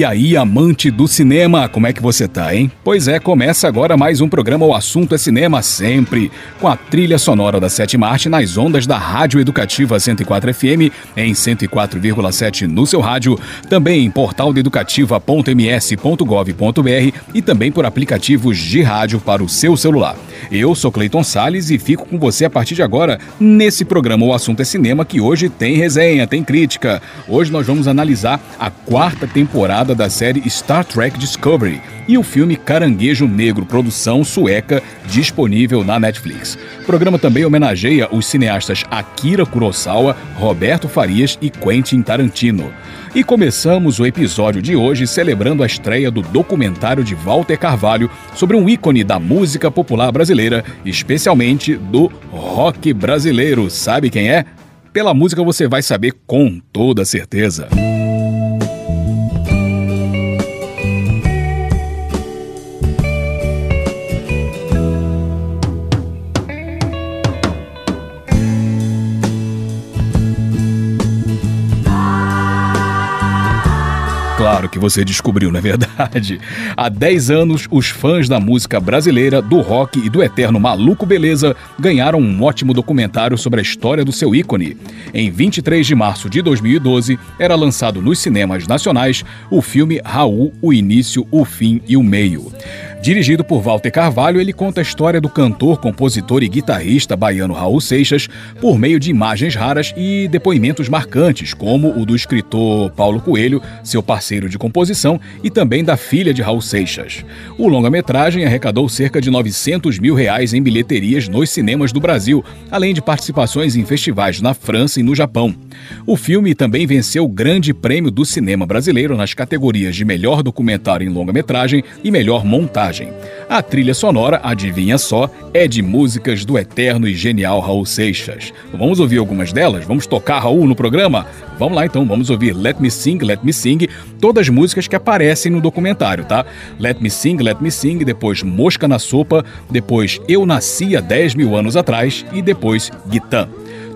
E aí, amante do cinema, como é que você tá, hein? Pois é, começa agora mais um programa O Assunto é Cinema Sempre, com a trilha sonora da Sétima Arte nas ondas da Rádio Educativa 104 FM, em 104,7 no seu rádio, também em portaldeeducativa.ms.gov.br e também por aplicativos de rádio para o seu celular. Eu sou Cleiton Sales e fico com você a partir de agora nesse programa O Assunto é Cinema, que hoje tem resenha, tem crítica. Hoje nós vamos analisar a quarta temporada da série Star Trek Discovery e o filme Caranguejo Negro, produção sueca, disponível na Netflix. O programa também homenageia os cineastas Akira Kurosawa, Roberto Farias e Quentin Tarantino. E começamos o episódio de hoje celebrando a estreia do documentário de Walter Carvalho sobre um ícone da música popular brasileira, especialmente do rock brasileiro. Sabe quem é? Pela música você vai saber com toda certeza. Você descobriu, não é verdade? Há 10 anos, os fãs da música brasileira, do rock e do eterno Maluco Beleza ganharam um ótimo documentário sobre a história do seu ícone. Em 23 de março de 2012, era lançado nos cinemas nacionais o filme Raul, o Início, o Fim e o Meio. Dirigido por Walter Carvalho, ele conta a história do cantor, compositor e guitarrista baiano Raul Seixas por meio de imagens raras e depoimentos marcantes, como o do escritor Paulo Coelho, seu parceiro de composição, e também da filha de Raul Seixas. O longa-metragem arrecadou cerca de 900 mil reais em bilheterias nos cinemas do Brasil, além de participações em festivais na França e no Japão. O filme também venceu o Grande Prêmio do Cinema Brasileiro nas categorias de melhor documentário em longa-metragem e melhor montagem. A trilha sonora, adivinha só, é de músicas do eterno e genial Raul Seixas. Vamos ouvir algumas delas? Vamos tocar Raul no programa? Vamos lá então, vamos ouvir Let Me Sing, Let Me Sing, todas as músicas que aparecem no documentário, tá? Let Me Sing, Let Me Sing, depois Mosca na Sopa, depois Eu Nasci há 10 mil anos atrás e depois Guitã.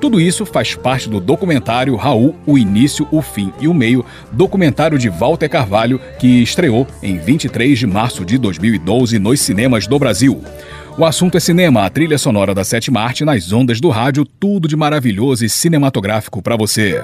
Tudo isso faz parte do documentário Raul, o Início, o Fim e o Meio, documentário de Walter Carvalho, que estreou em 23 de março de 2012 nos cinemas do Brasil. O assunto é cinema, a trilha sonora da Sétima Arte nas ondas do rádio, tudo de maravilhoso e cinematográfico para você.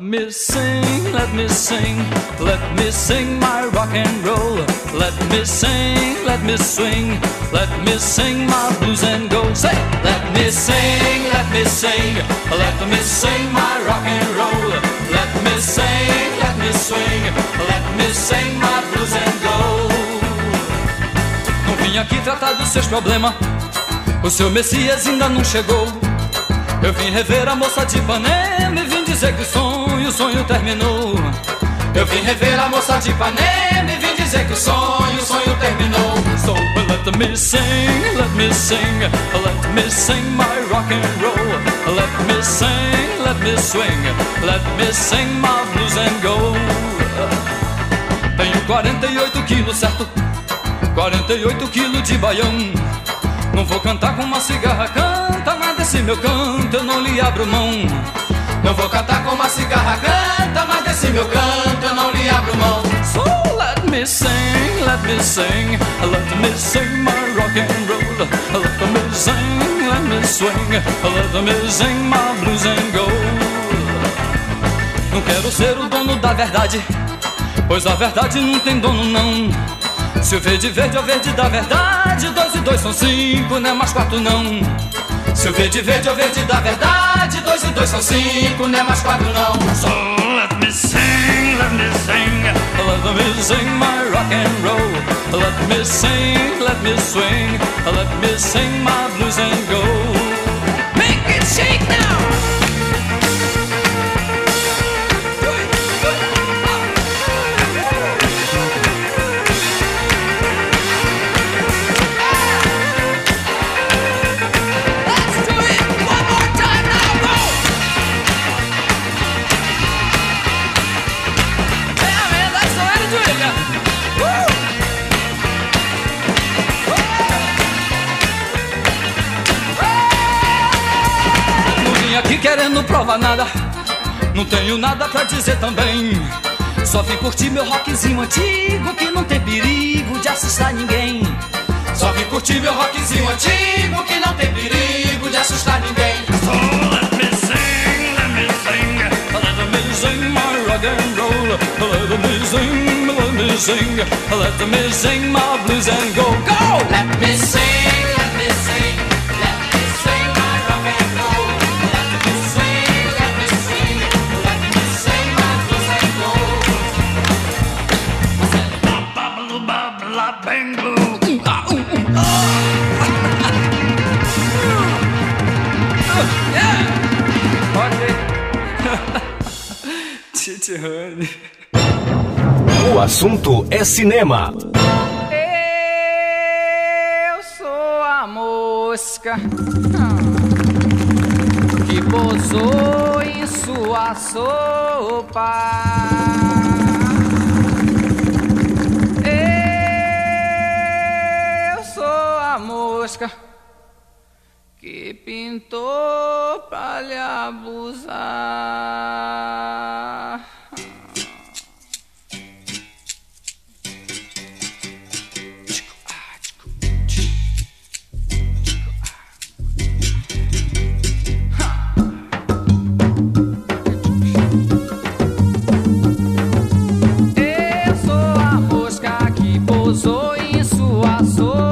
Me sing, let me sing, let me sing my rock and roll. Let me sing, let me swing, let me sing my blues and go. Say, let me sing, let me sing, let me sing my rock and roll. Let me sing, let me swing, let me sing my blues and go. Não vim aqui tratar dos seus problemas, o seu Messias ainda não chegou. Eu vim rever a moça de Ipanema e vim dizer que o sonho, o sonho terminou. Eu vim rever a moça de Ipanema e vim dizer que o sonho, o sonho terminou. So let me sing, let me sing, let me sing my rock and roll. Let me sing, let me swing, let me sing my blues and go. Tenho 48 quilos, certo? 48 quilos de baião. Não vou cantar com uma cigarra, canta, mas desse meu canto eu não lhe abro mão. Não vou cantar com uma cigarra, canta, mas desse meu canto eu não lhe abro mão. So let me sing, let me sing, let me sing my rock and roll. Let me sing, let me swing, let me sing my blues and go. Não quero ser o dono da verdade, pois a verdade não tem dono não. Se o verde verde é o verde da verdade, dois e dois são cinco, não é mais quatro não. Se o verde verde é o verde da verdade, de dois e dois são cinco, não é mais quatro não. So let me sing, let me sing, let me sing my rock and roll. Let me sing, let me swing, let me sing my blues and go. Make it shake now. Querendo provar nada, não tenho nada pra dizer também. Só vim curtir meu rockzinho antigo que não tem perigo de assustar ninguém. Só vim curtir meu rockzinho antigo que não tem perigo de assustar ninguém. So let me sing, let me sing, let me sing my rock and roll. Let me sing, let me sing, let me sing my blues and go, go. Let me sing. O assunto é cinema. Eu sou a mosca que pousou em sua sopa. Eu sou a mosca que pintou pra lhe abusar. passou.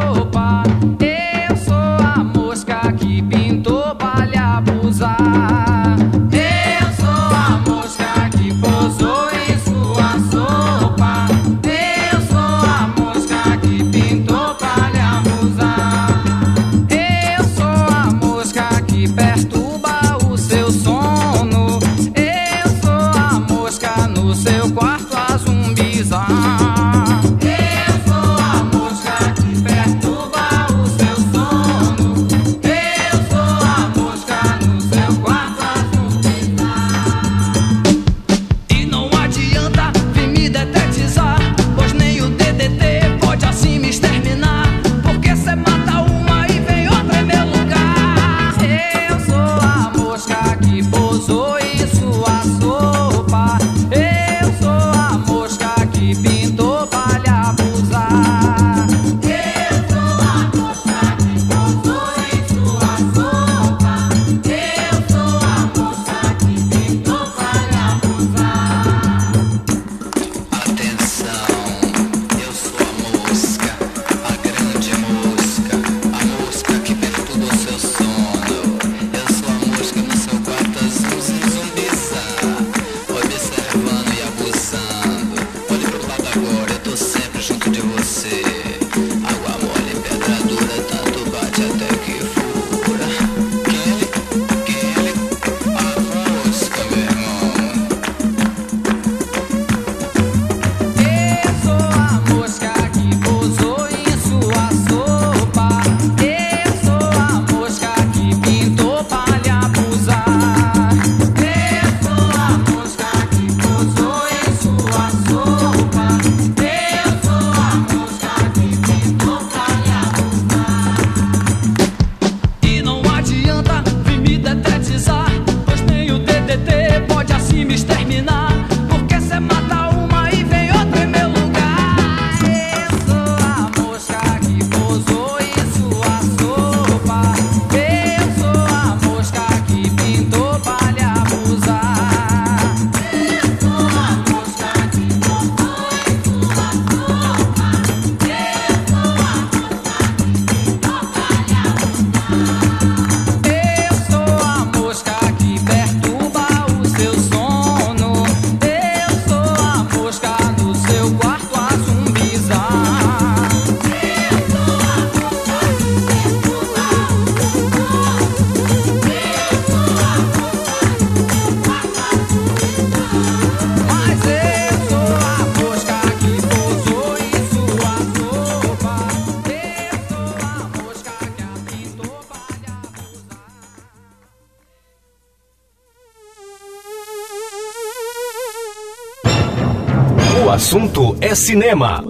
É cinema.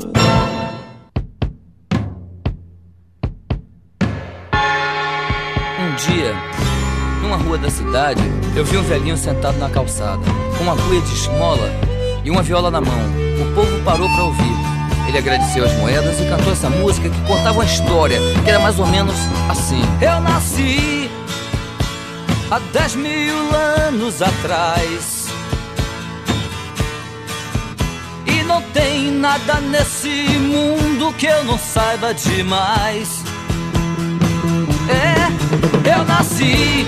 Um dia, Numa rua da cidade, eu vi um velhinho sentado na calçada, com uma cuia de esmola e uma viola na mão. O povo parou para ouvir. Ele agradeceu as moedas e cantou essa música que contava uma história, que era mais ou menos assim. Eu nasci há dez mil anos atrás. Não tem nada nesse mundo que eu não saiba demais. É, eu nasci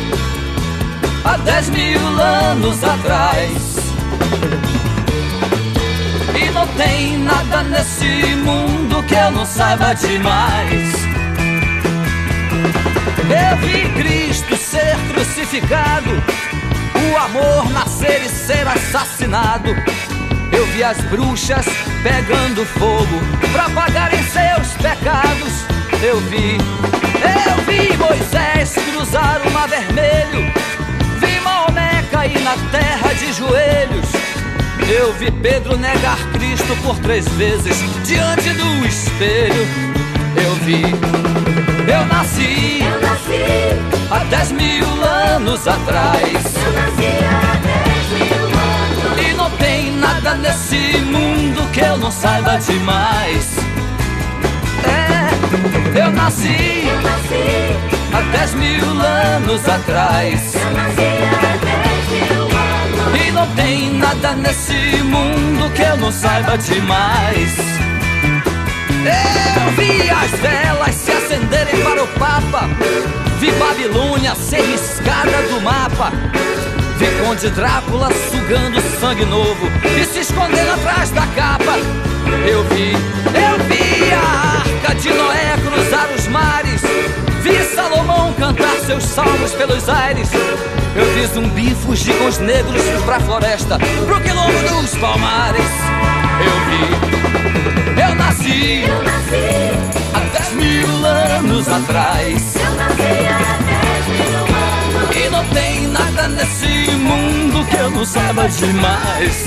há dez mil anos atrás. E não tem nada nesse mundo que eu não saiba demais. Eu vi Cristo ser crucificado, o amor nascer e ser assassinado. Eu vi as bruxas pegando fogo pra pagarem seus pecados. Eu vi, eu vi Moisés cruzar o mar vermelho. Vi Maomé cair na terra de joelhos. Eu vi Pedro negar Cristo por três vezes diante do espelho. Eu vi, eu nasci, Eu nasci, há dez mil anos atrás. eu nasci há não tem nada nesse mundo que eu não saiba demais. É, eu nasci Eu nasci, há dez mil anos atrás. eu nasci há dez mil anos. E não tem nada nesse mundo que eu não saiba demais. Eu vi as velas se acenderem para o Papa. Vi Babilônia ser riscada do mapa. Vi Conde Drácula sugando sangue novo e se escondendo atrás da capa. Eu vi, eu vi a arca de Noé cruzar os mares. Vi Salomão cantar seus salmos pelos aires. Eu vi zumbi fugir com os negros pra floresta, pro quilombo dos palmares. Eu vi, eu nasci Eu nasci, há dez mil anos atrás. eu nasci há não tem nada nesse mundo que eu não saiba demais.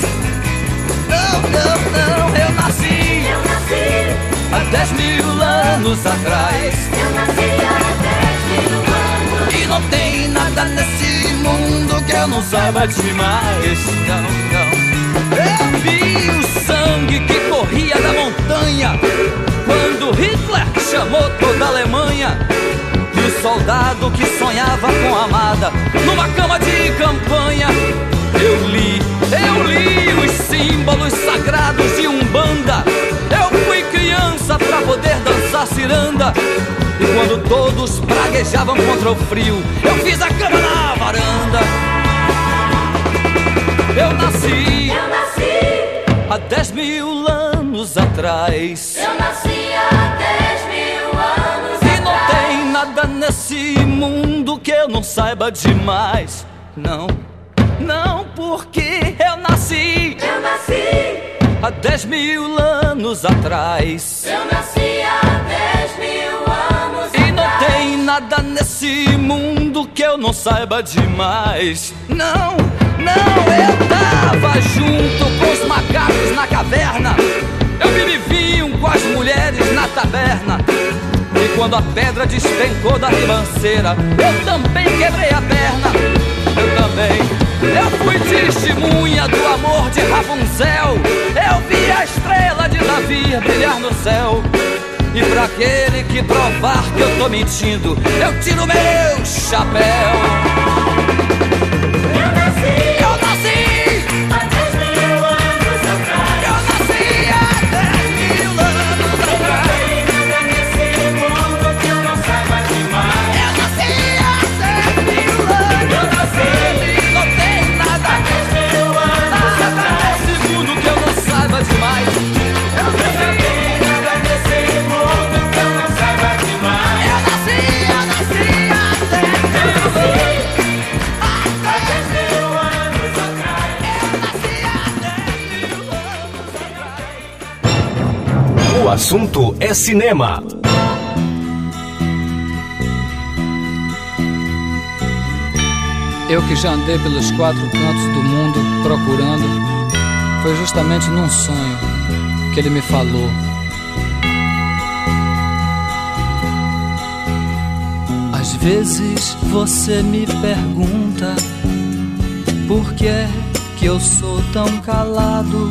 Não, não, não, eu nasci Eu nasci, há dez mil anos atrás. eu nasci há dez mil anos. E não tem nada nesse mundo que eu não saiba demais. Não, não. Eu vi o sangue que corria da montanha quando Hitler chamou toda a Alemanha. Soldado que sonhava com a amada numa cama de campanha. Eu li, eu li os símbolos sagrados de Umbanda. Eu fui criança pra poder dançar ciranda. E quando todos praguejavam contra o frio, eu fiz a cama na varanda. Eu nasci Eu nasci, há dez mil anos atrás. eu nasci há nada nesse mundo que eu não saiba demais. Não, não, porque eu nasci Eu nasci, há dez mil anos atrás. eu nasci há dez mil anos E não atrás. tem nada nesse mundo que eu não saiba demais. Não, não, eu tava junto com os macacos na caverna. Eu vinho com as mulheres na taberna. Quando a pedra despencou da ribanceira, eu também quebrei a perna. Eu também. Eu fui testemunha do amor de Rapunzel. Eu vi a estrela de Davi brilhar no céu. E pra aquele que provar que eu tô mentindo, eu tiro meu chapéu. O assunto é cinema. Eu que já andei pelos quatro cantos do mundo procurando, foi justamente num sonho que ele me falou. Às vezes você me pergunta por que é que eu sou tão calado.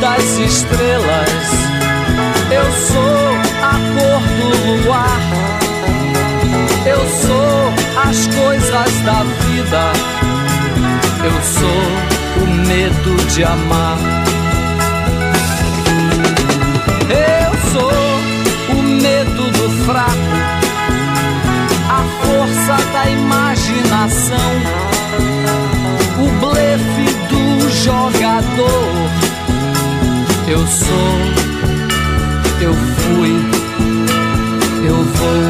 das estrelas, eu sou a cor do luar, eu sou as coisas da vida, eu sou o medo de amar. Eu sou o medo do fraco. Força da imaginação, o blefe do jogador. Eu sou, eu fui, eu vou.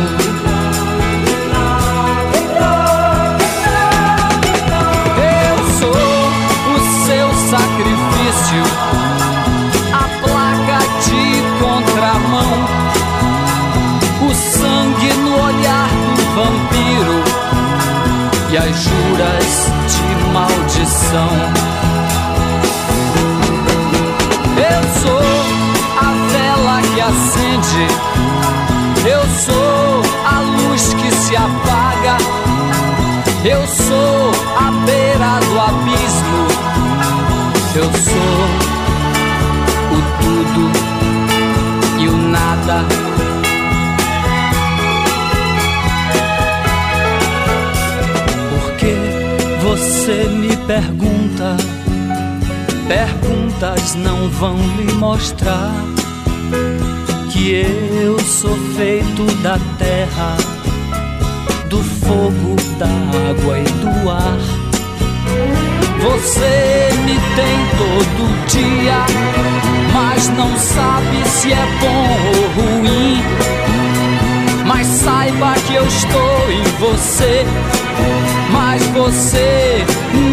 Eu sou o seu sacrifício, a placa de contramão, o sangue no olhar do vampiro e as juras de maldição. Acende, eu sou a luz que se apaga, eu sou a beira do abismo, eu sou o tudo e o nada. você me pergunta, perguntas não vão lhe mostrar que eu sou feito da terra, do fogo, da água e do ar. Você me tem todo dia, mas não sabe se é bom ou ruim. Mas saiba que eu estou em você mas você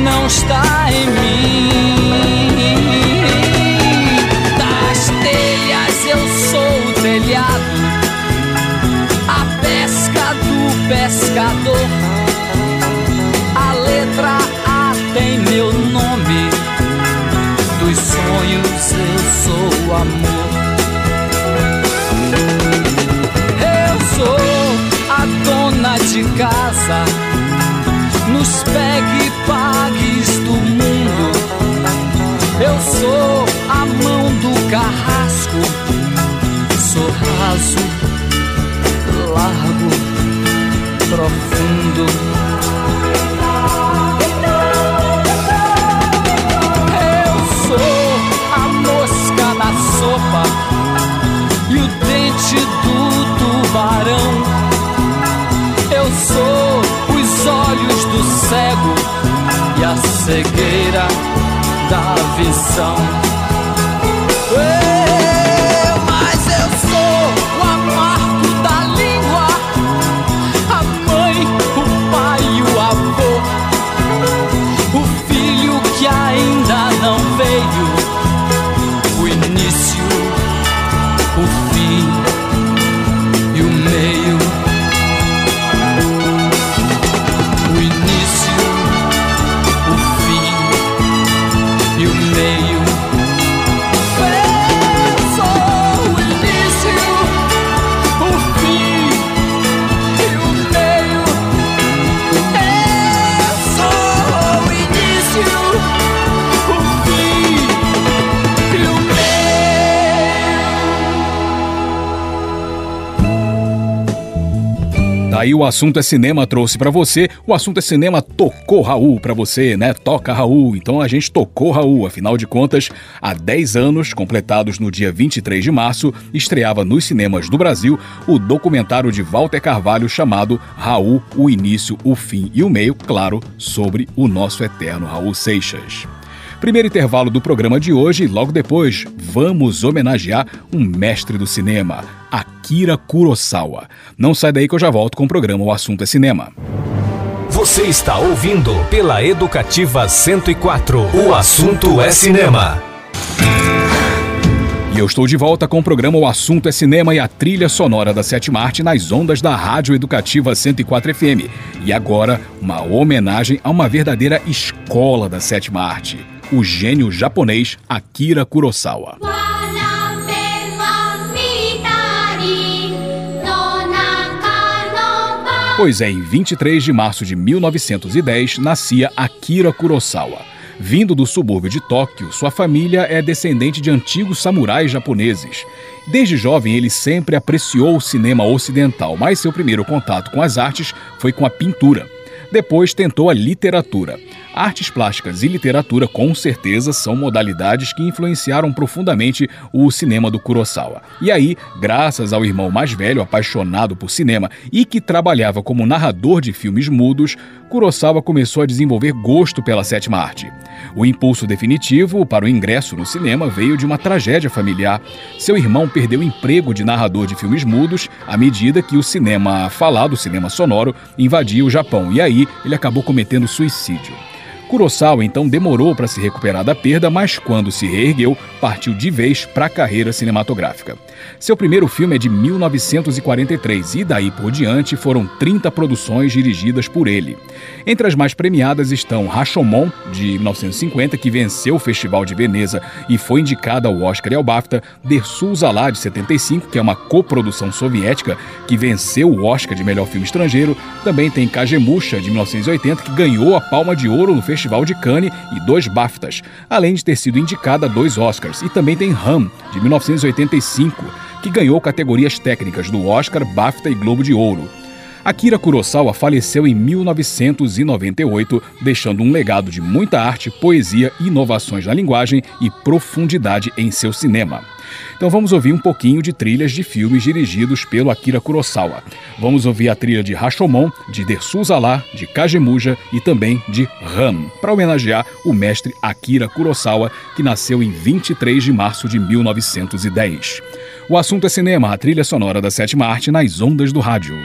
não está em mim. Pescador. A letra A tem meu nome, dos sonhos eu sou o amor. Eu sou a dona de casa nos pegue pagues do mundo. Eu sou a mão do carrasco, sou raso, largo, profundo. Eu sou a mosca na sopa e o dente do tubarão. Eu sou olhos do cego e a cegueira da visão. Aí o assunto é cinema trouxe para você, o assunto é cinema tocou Raul para você, né? Toca Raul. Então a gente tocou Raul, afinal de contas, há 10 anos, completados no dia 23 de março, estreava nos cinemas do Brasil o documentário de Walter Carvalho chamado Raul, o início, o fim e o meio, claro, sobre o nosso eterno Raul Seixas. Primeiro intervalo do programa de hoje e logo depois vamos homenagear um mestre do cinema, Akira Kurosawa. Não sai daí que eu já volto com o programa O Assunto é Cinema. Você está ouvindo pela Educativa 104. O assunto é cinema. E eu estou de volta com o programa O Assunto é Cinema e a trilha sonora da Sétima Arte nas ondas da Rádio Educativa 104 FM. E agora, uma homenagem a uma verdadeira escola da Sétima Arte, o gênio japonês Akira Kurosawa. Pois é, em 23 de março de 1910 nascia Akira Kurosawa. Vindo do subúrbio de Tóquio, sua família é descendente de antigos samurais japoneses. Desde jovem, ele sempre apreciou o cinema ocidental, mas seu primeiro contato com as artes foi com a pintura. Depois tentou a literatura. Artes plásticas e literatura, com certeza, são modalidades que influenciaram profundamente o cinema do Kurosawa. E aí, graças ao irmão mais velho, apaixonado por cinema e que trabalhava como narrador de filmes mudos, Kurosawa começou a desenvolver gosto pela sétima arte. O impulso definitivo para o ingresso no cinema veio de uma tragédia familiar. Seu irmão perdeu o emprego de narrador de filmes mudos à medida que o cinema falado, o cinema sonoro, invadia o Japão. E aí ele acabou cometendo suicídio. Kurosawa então demorou para se recuperar da perda, mas quando se reergueu, partiu de vez para a carreira cinematográfica. Seu primeiro filme é de 1943 e daí por diante foram 30 produções dirigidas por ele. Entre as mais premiadas estão Rashomon, de 1950, que venceu o Festival de Veneza e foi indicada ao Oscar e ao BAFTA, Dersul Zalá, de 75, que é uma coprodução soviética que venceu o Oscar de melhor filme estrangeiro. Também tem Kagemusha, de 1980, que ganhou a Palma de Ouro no Festival de Cannes e dois BAFTAs, além de ter sido indicada a dois Oscars. E também tem Ram, de 1985, que ganhou categorias técnicas do Oscar, BAFTA e Globo de Ouro. Akira Kurosawa faleceu em 1998, deixando um legado de muita arte, poesia, inovações na linguagem e profundidade em seu cinema. Então vamos ouvir um pouquinho de trilhas de filmes dirigidos pelo Akira Kurosawa. Vamos ouvir a trilha de Rashomon, de Dersu Zala, de Kagemuja e também de Ram, para homenagear o mestre Akira Kurosawa, que nasceu em 23 de março de 1910. O assunto é cinema, a trilha sonora da sétima arte nas ondas do rádio.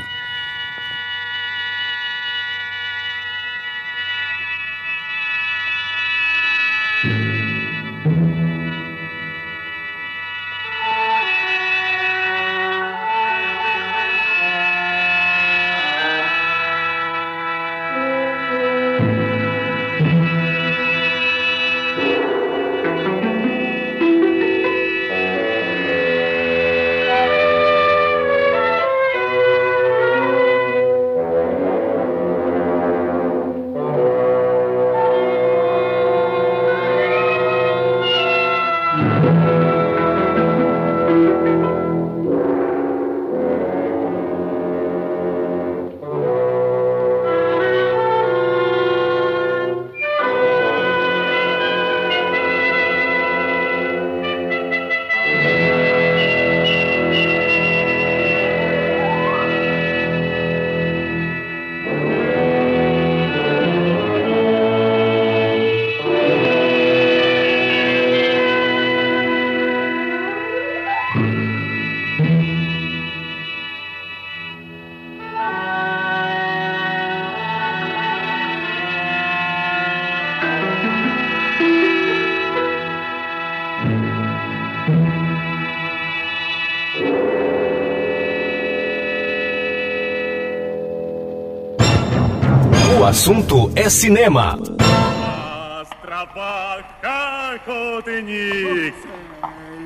Assunto é cinema.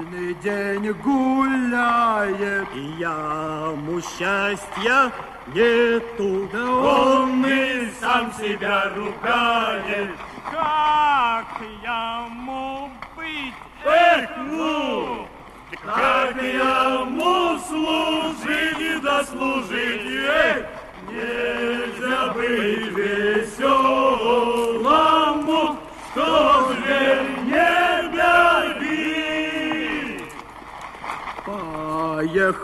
Цельный день гуляет, и ему счастья нету. Да он и сам себя ругает.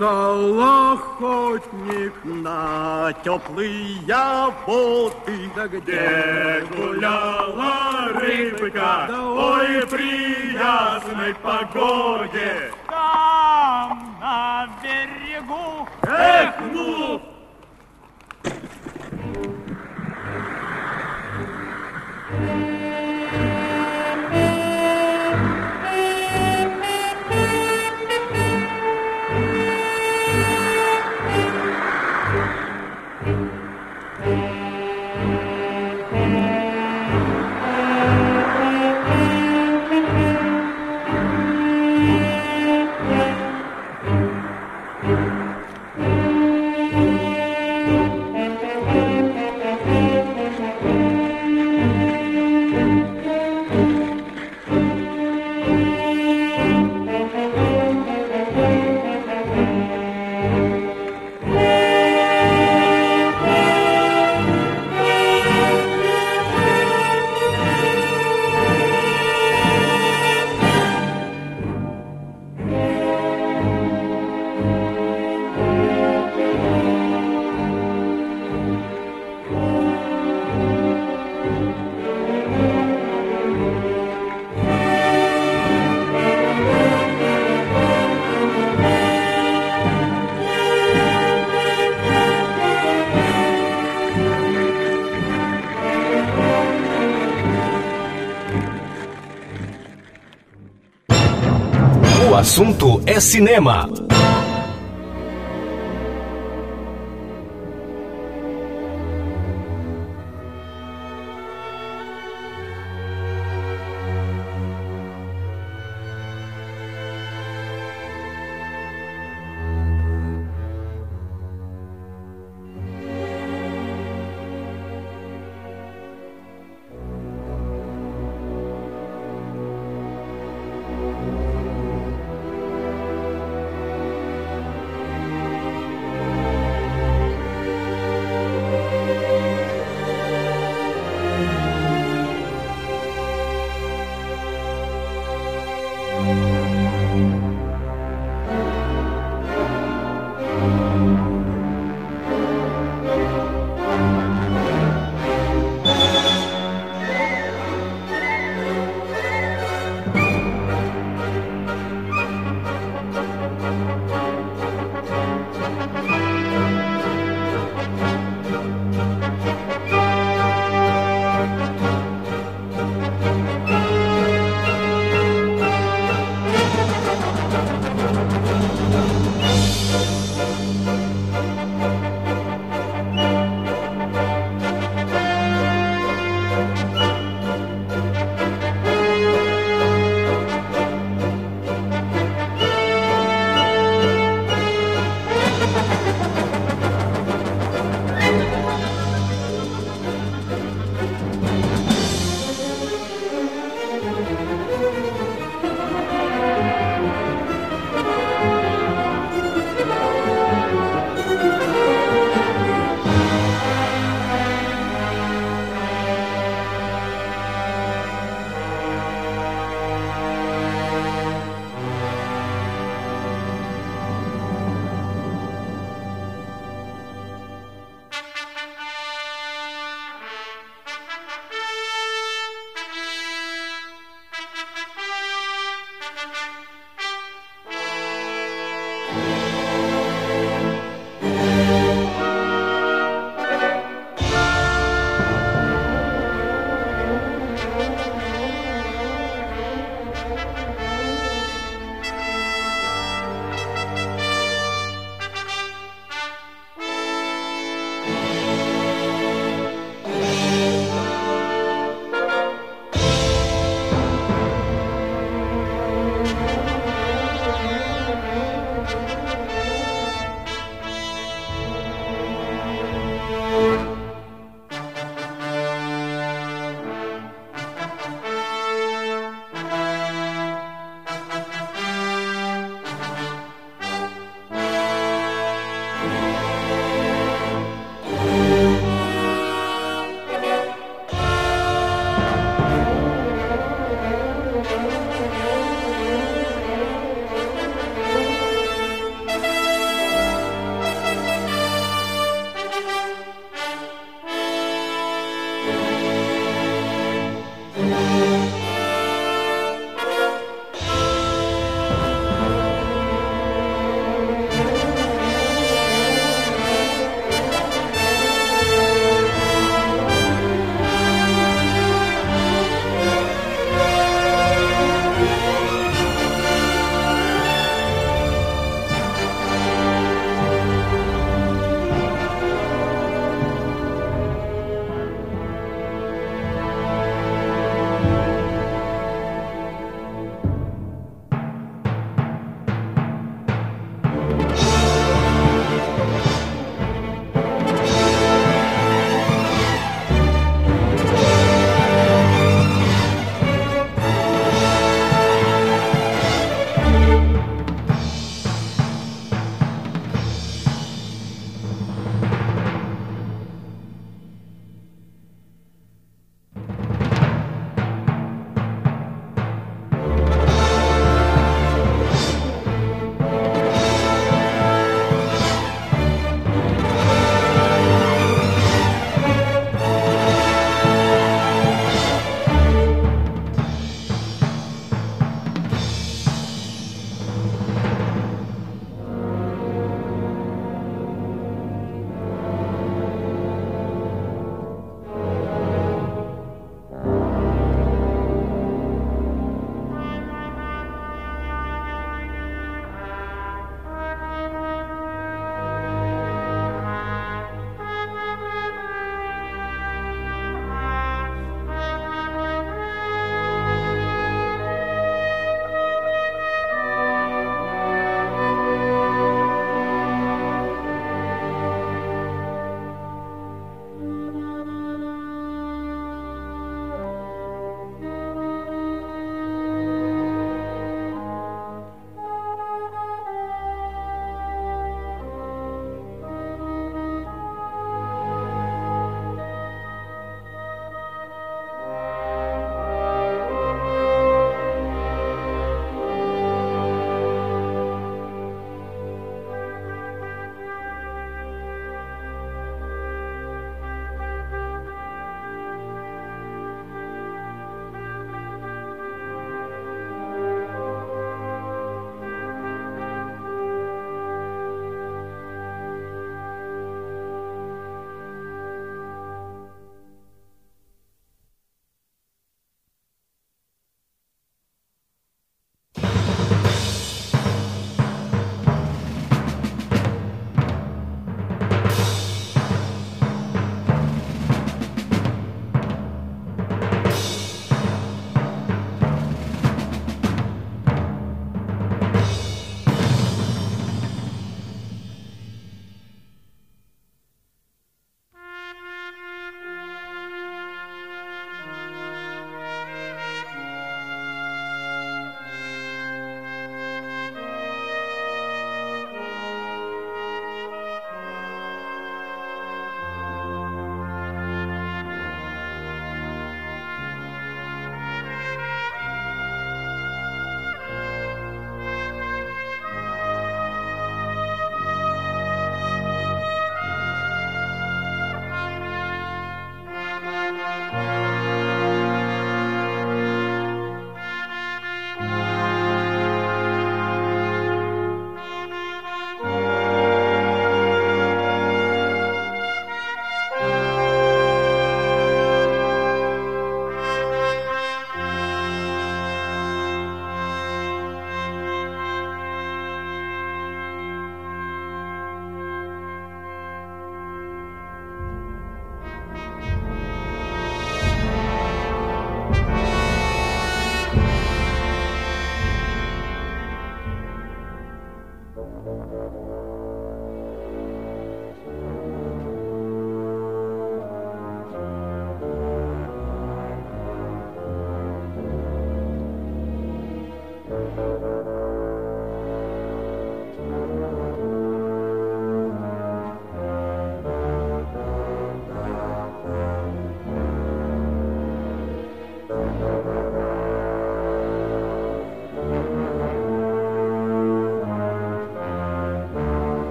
Зверь не горит. Ехал охотник на теплые воды. Да где гуляла рыбка, ой, при ясной погоде. Там, на берегу, Эх, é cinema.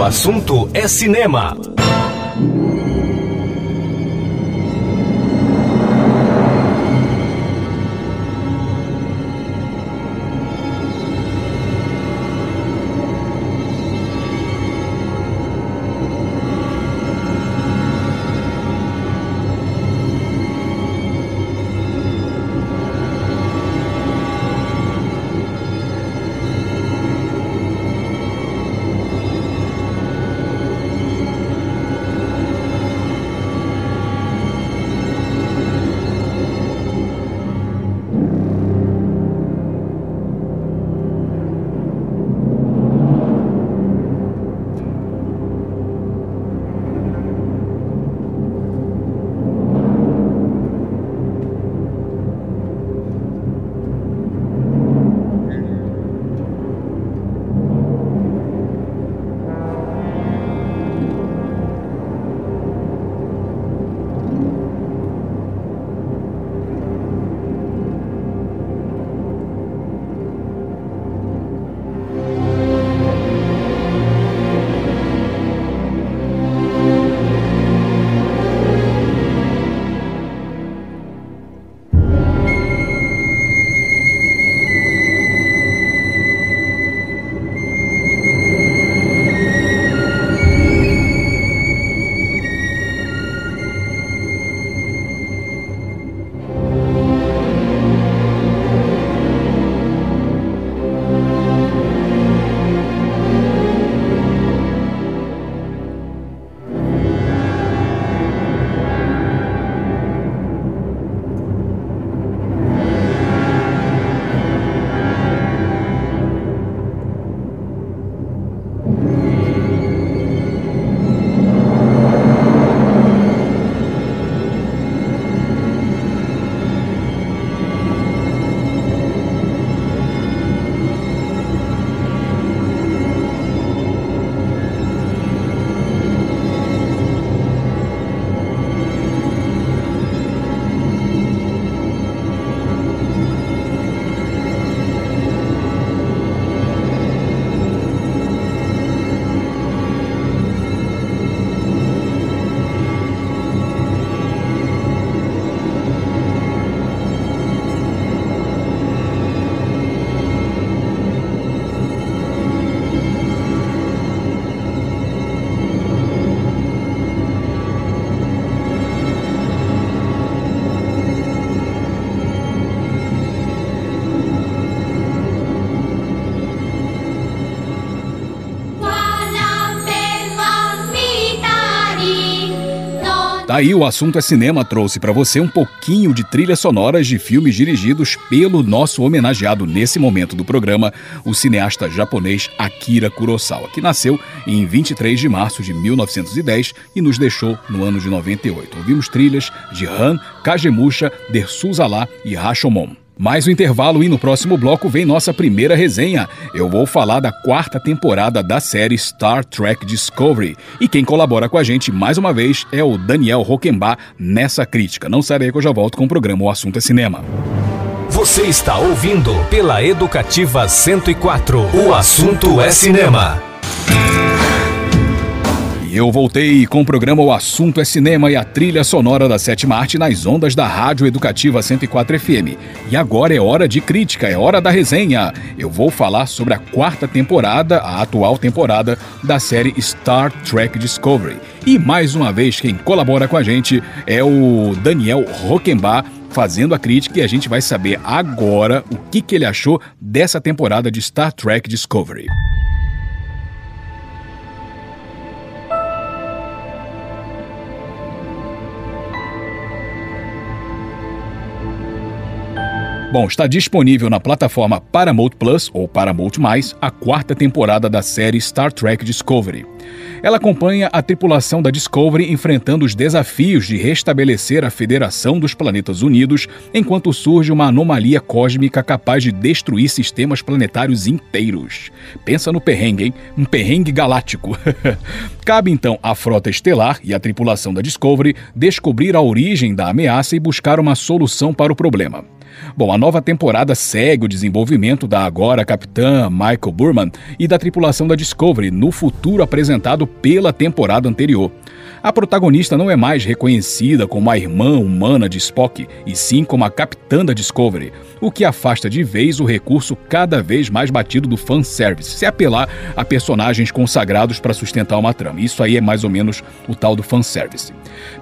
O assunto é cinema. Daí o assunto é cinema trouxe para você um pouquinho de trilhas sonoras de filmes dirigidos pelo nosso homenageado nesse momento do programa, o cineasta japonês Akira Kurosawa, que nasceu em 23 de março de 1910 e nos deixou no ano de 98. Ouvimos trilhas de Han, Kagemusha, Dersuzala e Rashomon. Mais um intervalo e no próximo bloco vem nossa primeira resenha. Eu vou falar da quarta temporada da série Star Trek Discovery. E quem colabora com a gente mais uma vez é o Daniel Roquembar nessa crítica. Não sai daí que eu já volto com o programa O Assunto é Cinema. Você está ouvindo pela Educativa 104. O assunto é cinema. Eu voltei com o programa O Assunto é Cinema e a trilha sonora da sétima arte nas ondas da Rádio Educativa 104 FM. E agora é hora de crítica, é hora da resenha. Eu vou falar sobre a quarta temporada, a atual temporada da série Star Trek Discovery. E mais uma vez, quem colabora com a gente é o Daniel Roquembar fazendo a crítica e a gente vai saber agora o que, que ele achou dessa temporada de Star Trek Discovery. Bom, está disponível na plataforma Paramount Plus ou Paramount+, a quarta temporada da série Star Trek Discovery. Ela acompanha a tripulação da Discovery enfrentando os desafios de restabelecer a Federação dos Planetas Unidos enquanto surge uma anomalia cósmica capaz de destruir sistemas planetários inteiros. Pensa no perrengue, hein? Um perrengue galáctico. Cabe então à frota estelar e à tripulação da Discovery descobrir a origem da ameaça e buscar uma solução para o problema. Bom, a nova temporada segue o desenvolvimento da agora capitã Michael Burman e da tripulação da Discovery no futuro apresentado pela temporada anterior. A protagonista não é mais reconhecida como a irmã humana de Spock, e sim como a capitã da Discovery, o que afasta de vez o recurso cada vez mais batido do fanservice, se apelar a personagens consagrados para sustentar uma trama. Isso aí é mais ou menos o tal do fanservice.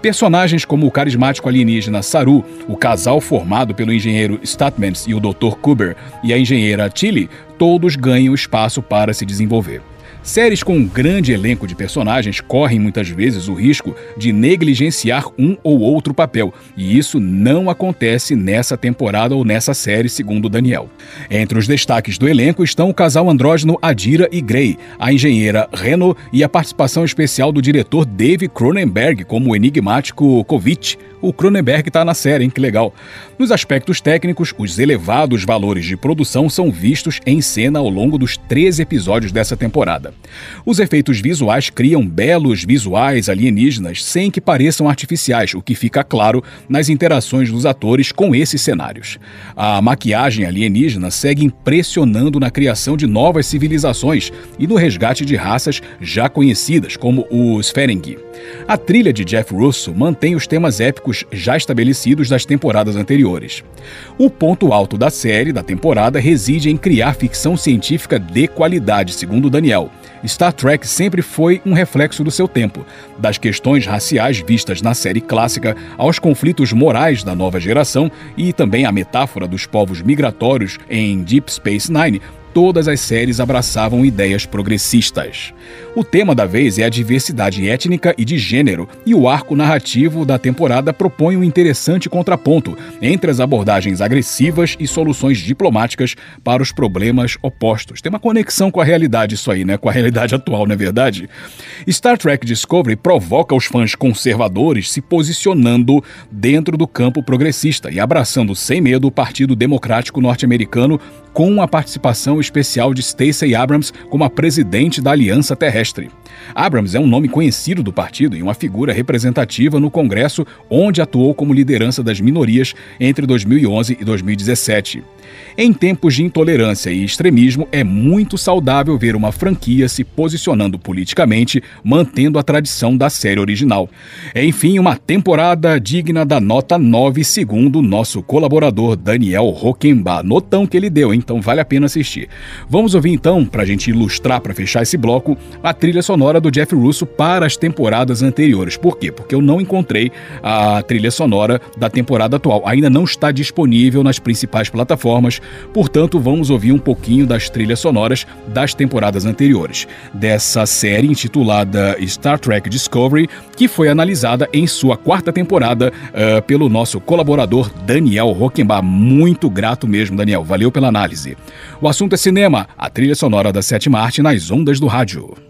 Personagens como o carismático alienígena Saru, o casal formado pelo engenheiro Statmans e o Dr. Kuber, e a engenheira Tilly, todos ganham espaço para se desenvolver. Séries com um grande elenco de personagens correm muitas vezes o risco de negligenciar um ou outro papel, e isso não acontece nessa temporada ou nessa série, segundo Daniel. Entre os destaques do elenco estão o casal andrógeno Adira e Gray, a engenheira Reno e a participação especial do diretor Dave Cronenberg como o enigmático Kovic, o Cronenberg está na série, hein? Que legal. Nos aspectos técnicos, os elevados valores de produção são vistos em cena ao longo dos 13 episódios dessa temporada. Os efeitos visuais criam belos visuais alienígenas sem que pareçam artificiais, o que fica claro nas interações dos atores com esses cenários. A maquiagem alienígena segue impressionando na criação de novas civilizações e no resgate de raças já conhecidas, como os Ferengi. A trilha de Jeff Russo mantém os temas épicos já estabelecidos das temporadas anteriores. O ponto alto da série, da temporada, reside em criar ficção científica de qualidade, segundo Daniel. Star Trek sempre foi um reflexo do seu tempo, das questões raciais vistas na série clássica aos conflitos morais da nova geração e também a metáfora dos povos migratórios em Deep Space Nine todas as séries abraçavam ideias progressistas. O tema da vez é a diversidade étnica e de gênero, e o arco narrativo da temporada propõe um interessante contraponto entre as abordagens agressivas e soluções diplomáticas para os problemas opostos. Tem uma conexão com a realidade isso aí, né? Com a realidade atual, não é verdade? Star Trek Discovery provoca os fãs conservadores se posicionando dentro do campo progressista e abraçando sem medo o Partido Democrático Norte-Americano com a participação especial de Stacey Abrams como a presidente da Aliança Terrestre. Abrams é um nome conhecido do partido e uma figura representativa no Congresso, onde atuou como liderança das minorias entre 2011 e 2017. Em tempos de intolerância e extremismo, é muito saudável ver uma franquia se posicionando politicamente, mantendo a tradição da série original. Enfim, uma temporada digna da nota 9, segundo nosso colaborador Daniel Roquemba. Notão que ele deu, então vale a pena assistir. Vamos ouvir então, para a gente ilustrar, para fechar esse bloco, a trilha sonora do Jeff Russo para as temporadas anteriores. Por quê? Porque eu não encontrei a trilha sonora da temporada atual. Ainda não está disponível nas principais plataformas Portanto, vamos ouvir um pouquinho das trilhas sonoras das temporadas anteriores, dessa série intitulada Star Trek Discovery, que foi analisada em sua quarta temporada uh, pelo nosso colaborador Daniel Rockenbach. Muito grato mesmo, Daniel. Valeu pela análise. O assunto é cinema, a trilha sonora da sétima arte nas ondas do rádio.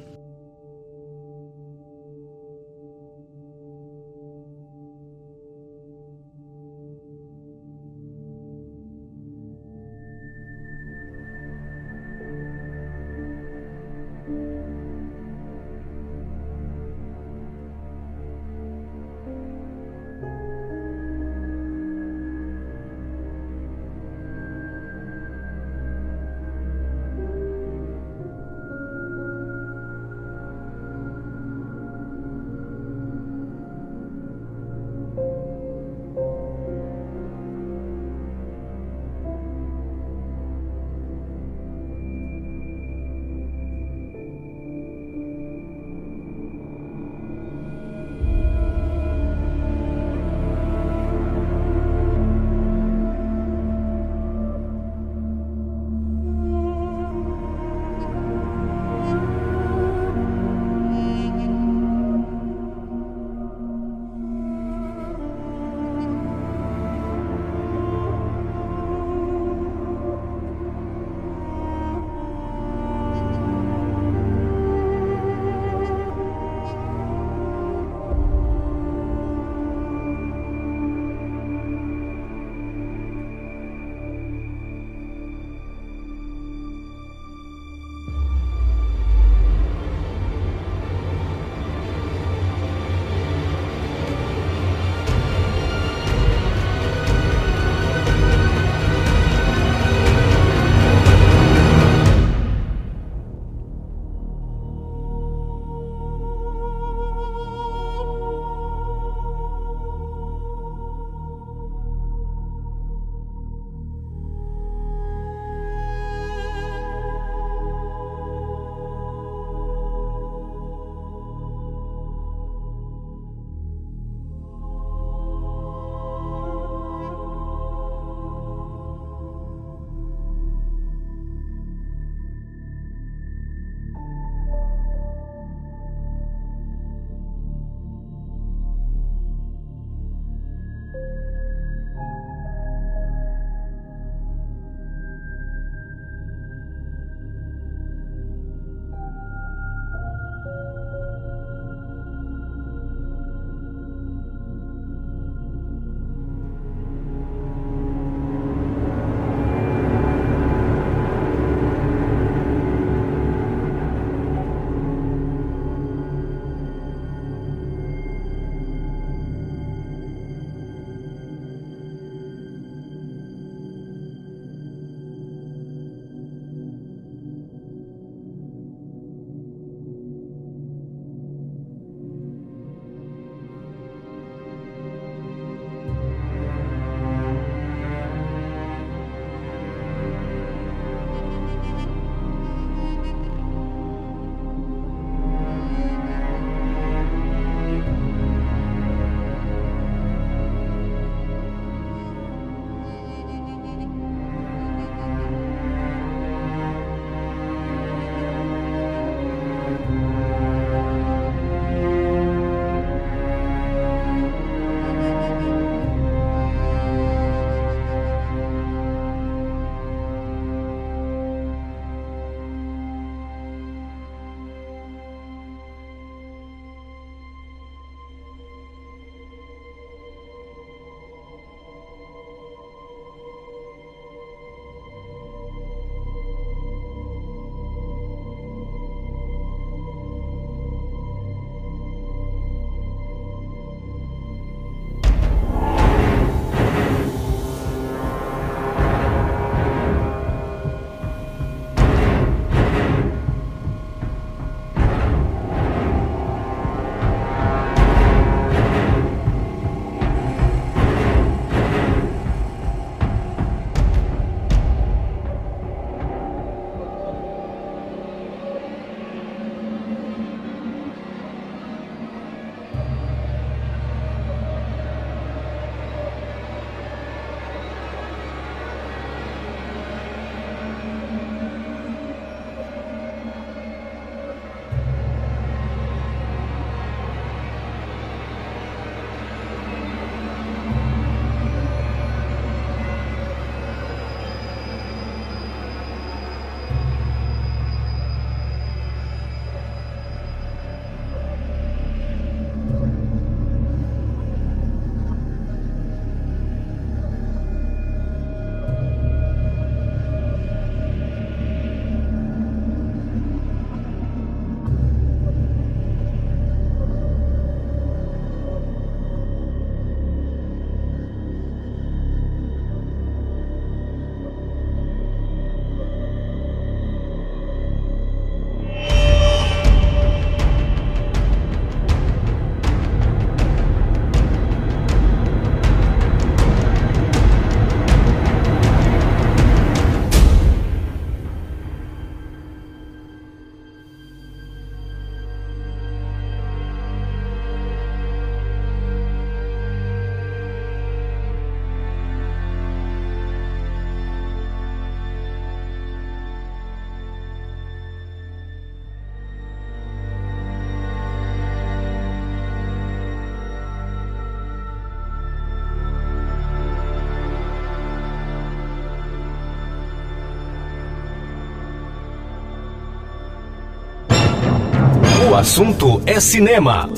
Assunto é cinema.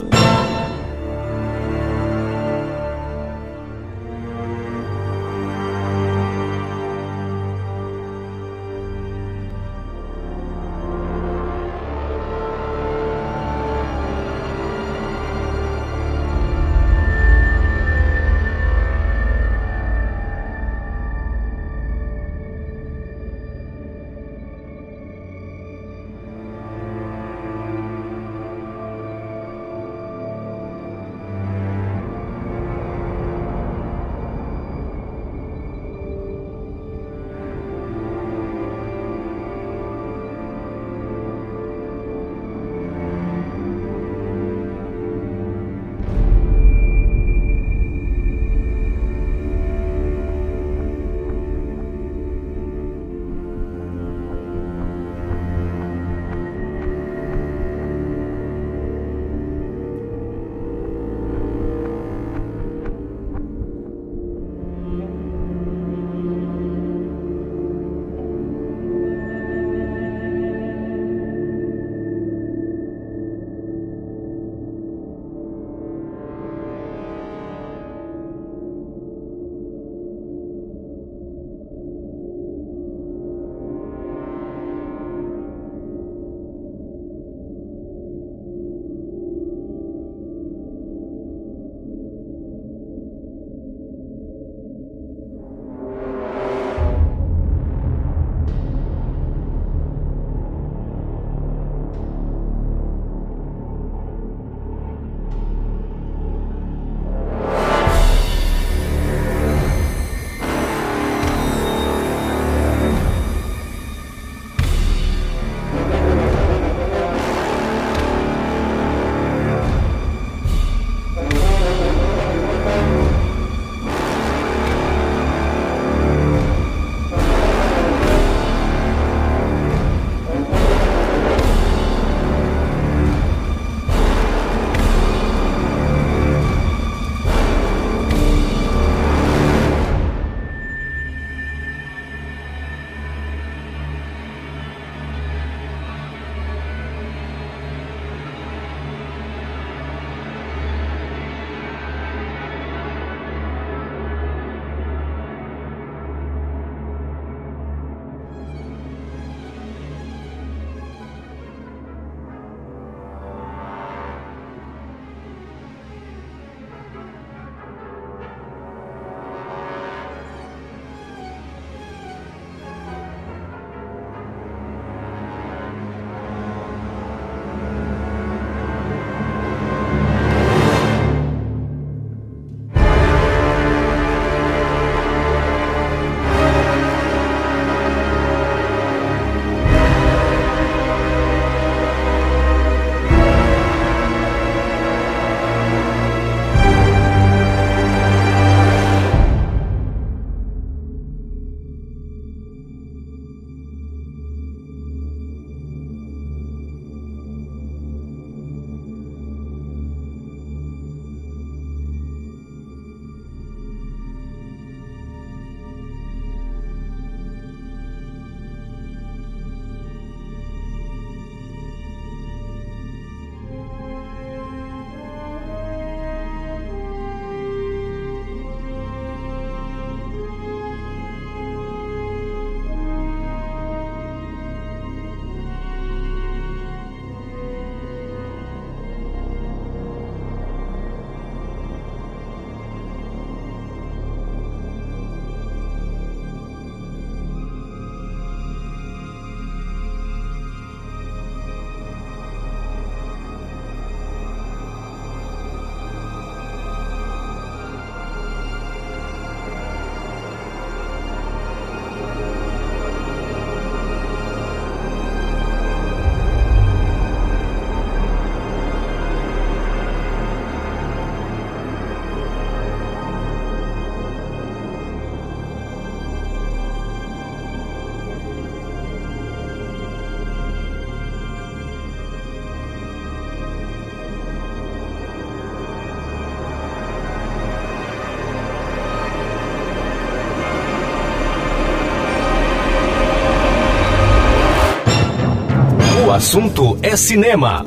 Assunto é cinema.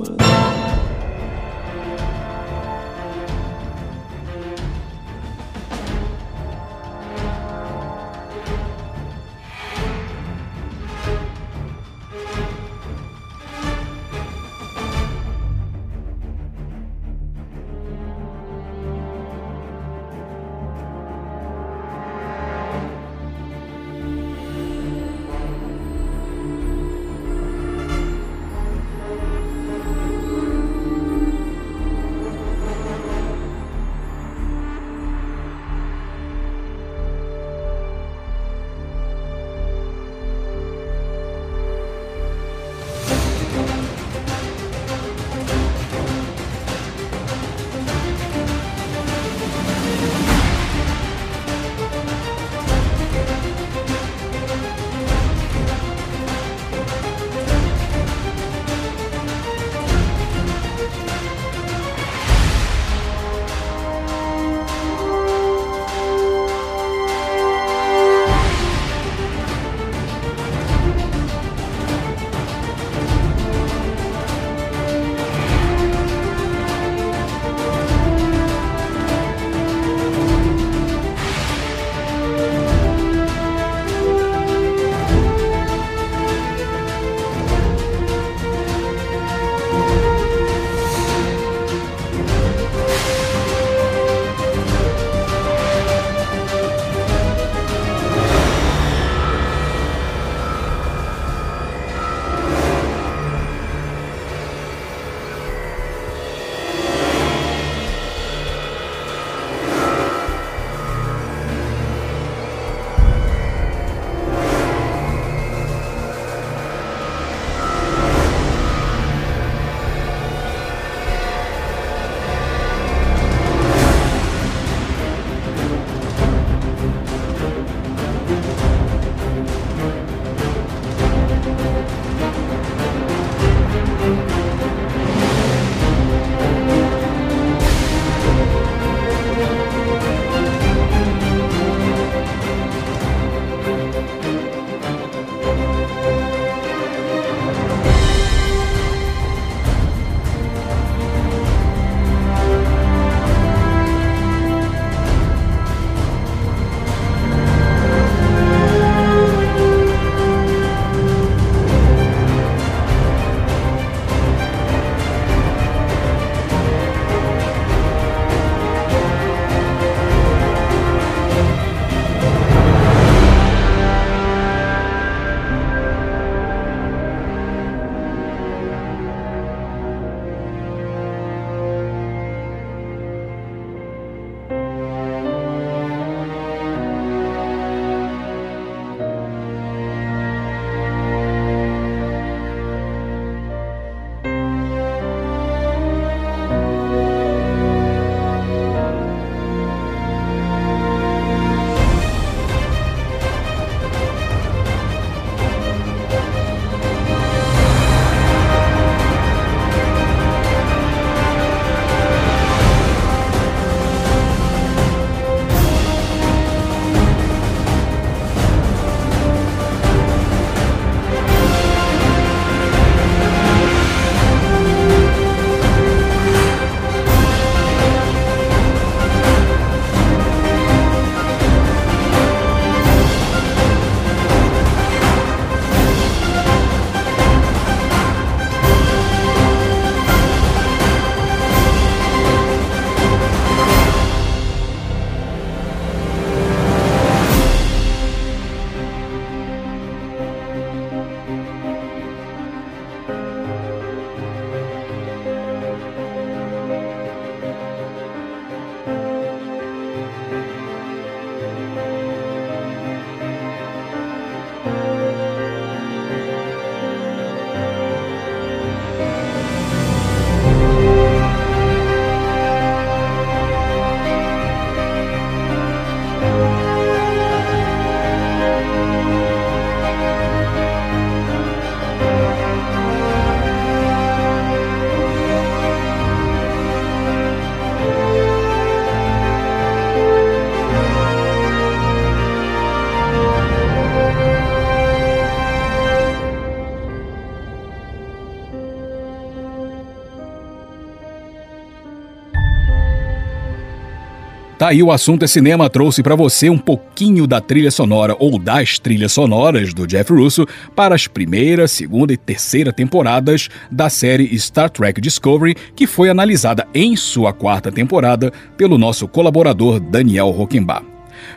Tá aí o assunto é cinema trouxe para você um pouquinho da trilha sonora ou das trilhas sonoras do Jeff Russo para as primeira, segunda e terceira temporadas da série Star Trek Discovery, que foi analisada em sua quarta temporada pelo nosso colaborador Daniel Rockenbach.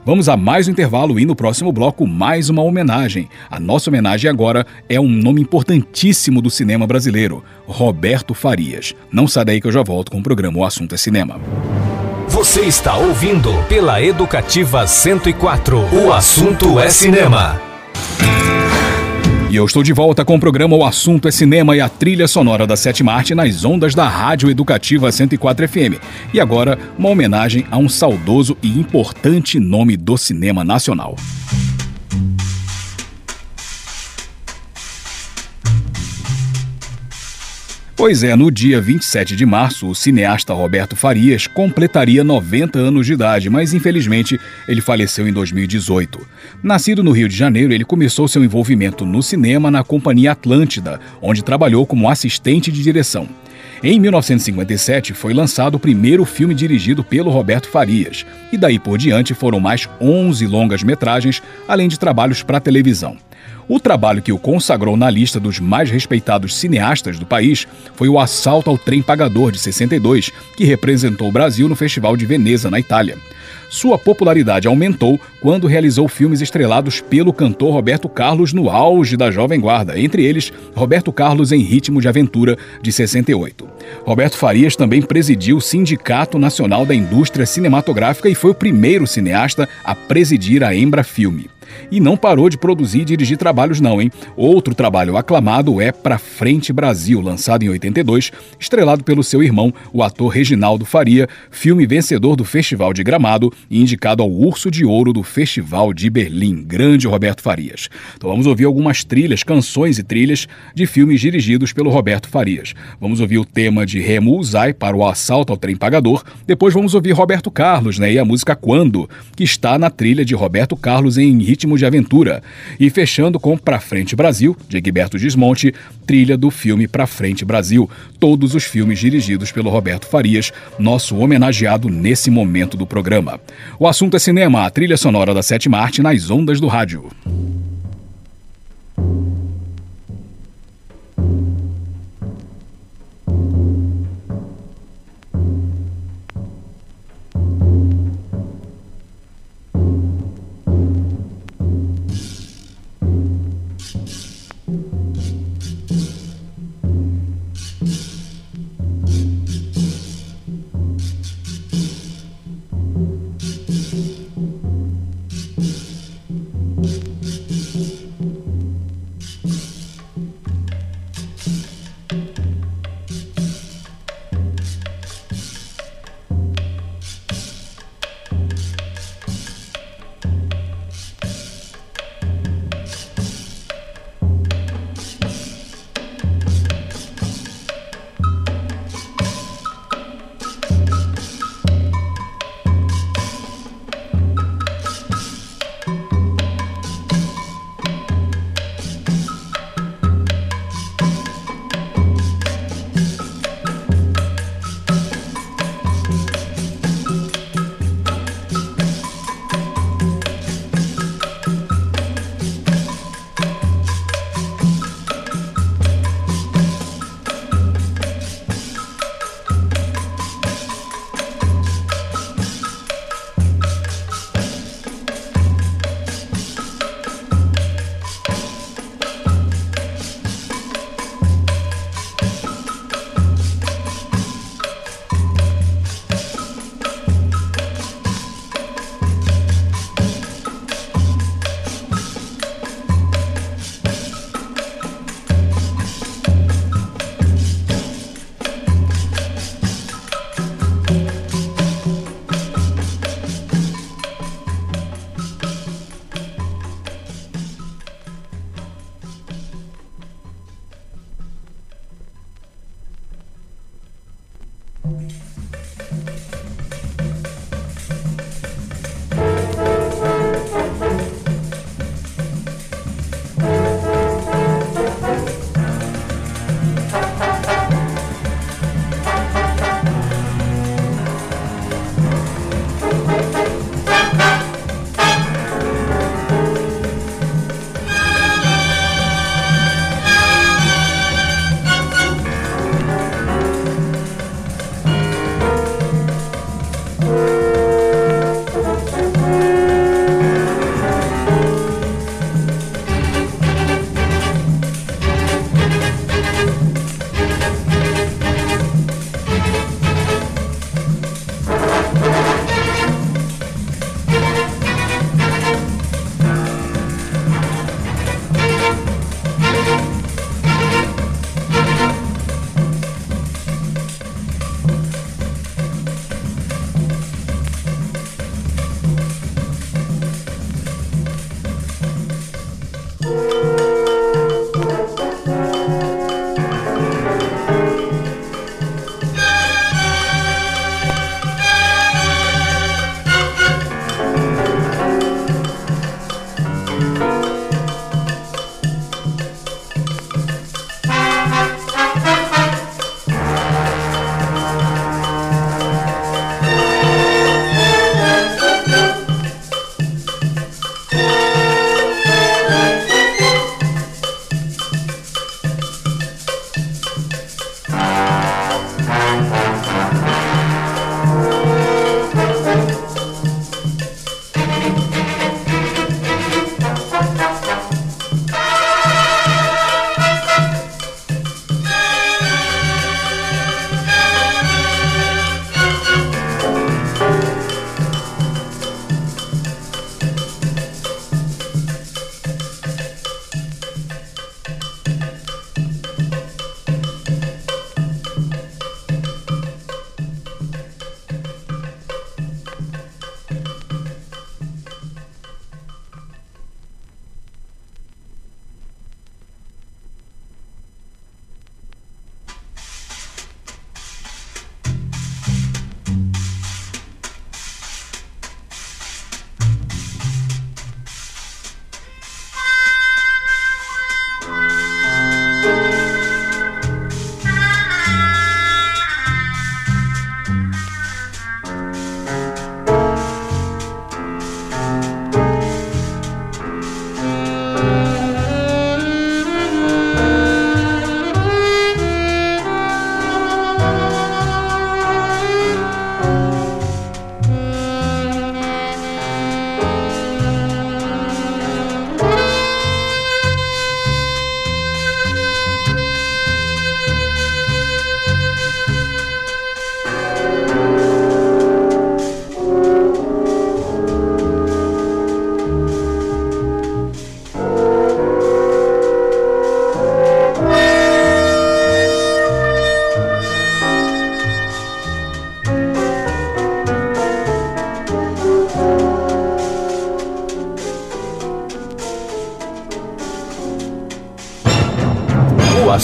Vamos a mais um intervalo e no próximo bloco mais uma homenagem. A nossa homenagem agora é um nome importantíssimo do cinema brasileiro, Roberto Farias. Não sai daí que eu já volto com o programa O Assunto é Cinema. Você está ouvindo pela Educativa 104. O assunto é cinema. E eu estou de volta com o programa O Assunto é Cinema e a trilha sonora da Sétima Arte nas ondas da Rádio Educativa 104 FM. E agora, uma homenagem a um saudoso e importante nome do cinema nacional. Pois é, no dia 27 de março, o cineasta Roberto Farias completaria 90 anos de idade, mas infelizmente ele faleceu em 2018. Nascido no Rio de Janeiro, ele começou seu envolvimento no cinema na Companhia Atlântida, onde trabalhou como assistente de direção. Em 1957 foi lançado o primeiro filme dirigido pelo Roberto Farias, e daí por diante foram mais 11 longas metragens, além de trabalhos para televisão. O trabalho que o consagrou na lista dos mais respeitados cineastas do país foi o Assalto ao Trem Pagador de 62, que representou o Brasil no Festival de Veneza, na Itália. Sua popularidade aumentou quando realizou filmes estrelados pelo cantor Roberto Carlos no auge da Jovem Guarda, entre eles Roberto Carlos em Ritmo de Aventura, de 68. Roberto Farias também presidiu o Sindicato Nacional da Indústria Cinematográfica e foi o primeiro cineasta a presidir a Embra Filme. E não parou de produzir e dirigir trabalhos não, hein? Outro trabalho aclamado é Pra Frente Brasil, lançado em 82, estrelado pelo seu irmão, o ator Reginaldo Faria, filme vencedor do Festival de Gramado e indicado ao Urso de Ouro do Festival de Berlim. Grande Roberto Farias. Então vamos ouvir algumas trilhas, canções e trilhas de filmes dirigidos pelo Roberto Farias. Vamos ouvir o tema de Remo Uzai para o Assalto ao Trem Pagador. Depois vamos ouvir Roberto Carlos, né? E a música Quando, que está na trilha de Roberto Carlos em ritmo de aventura. E fechando com Pra Frente Brasil, de Egberto Gismonte, trilha do filme Pra Frente Brasil. Todos os filmes dirigidos pelo Roberto Farias, nosso homenageado nesse momento do programa. O assunto é cinema, a trilha sonora da sétima arte nas ondas do rádio.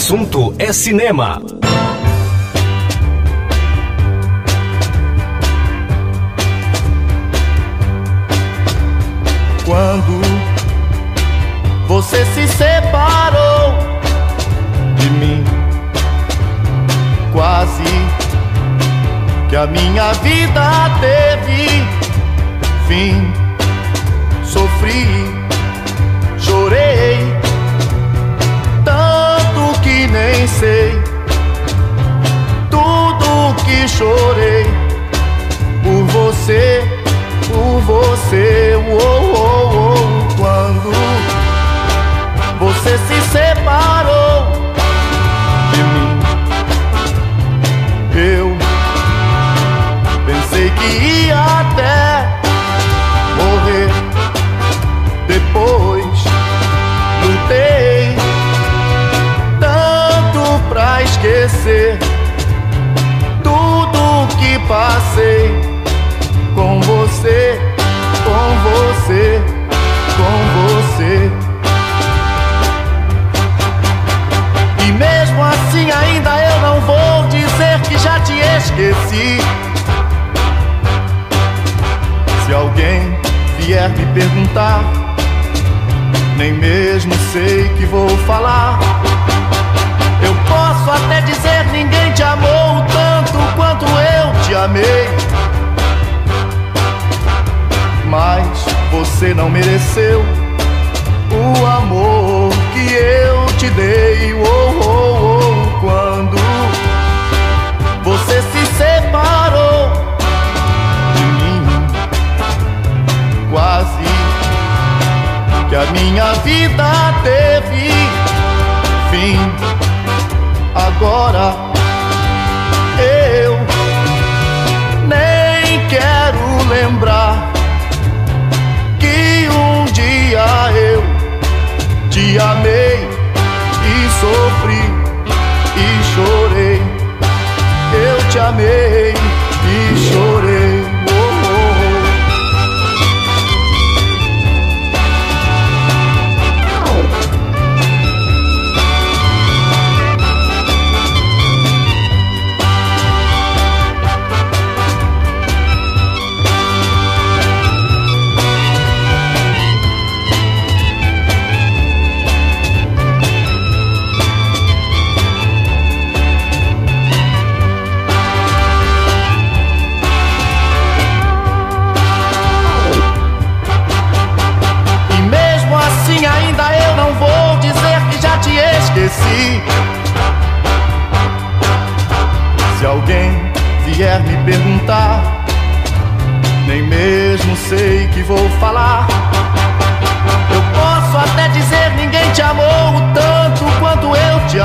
assunto é cinema. Quando você se separou de mim, quase que a minha vida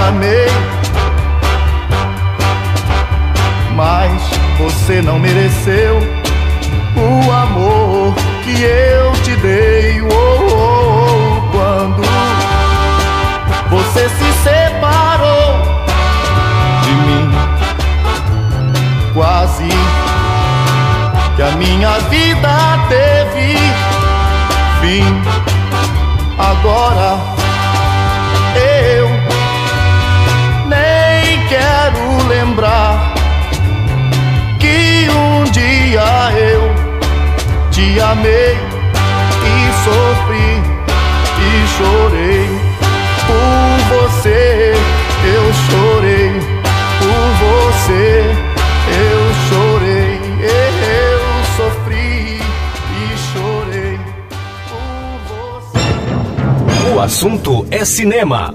amei. Mas você não mereceu o amor que eu te dei. Oh, oh, oh, oh, quando você se separou de mim, quase que a minha vida teve fim. Agora Te amei e sofri e chorei por você. Eu chorei por você. Eu chorei, eu sofri e chorei por você. O assunto é cinema.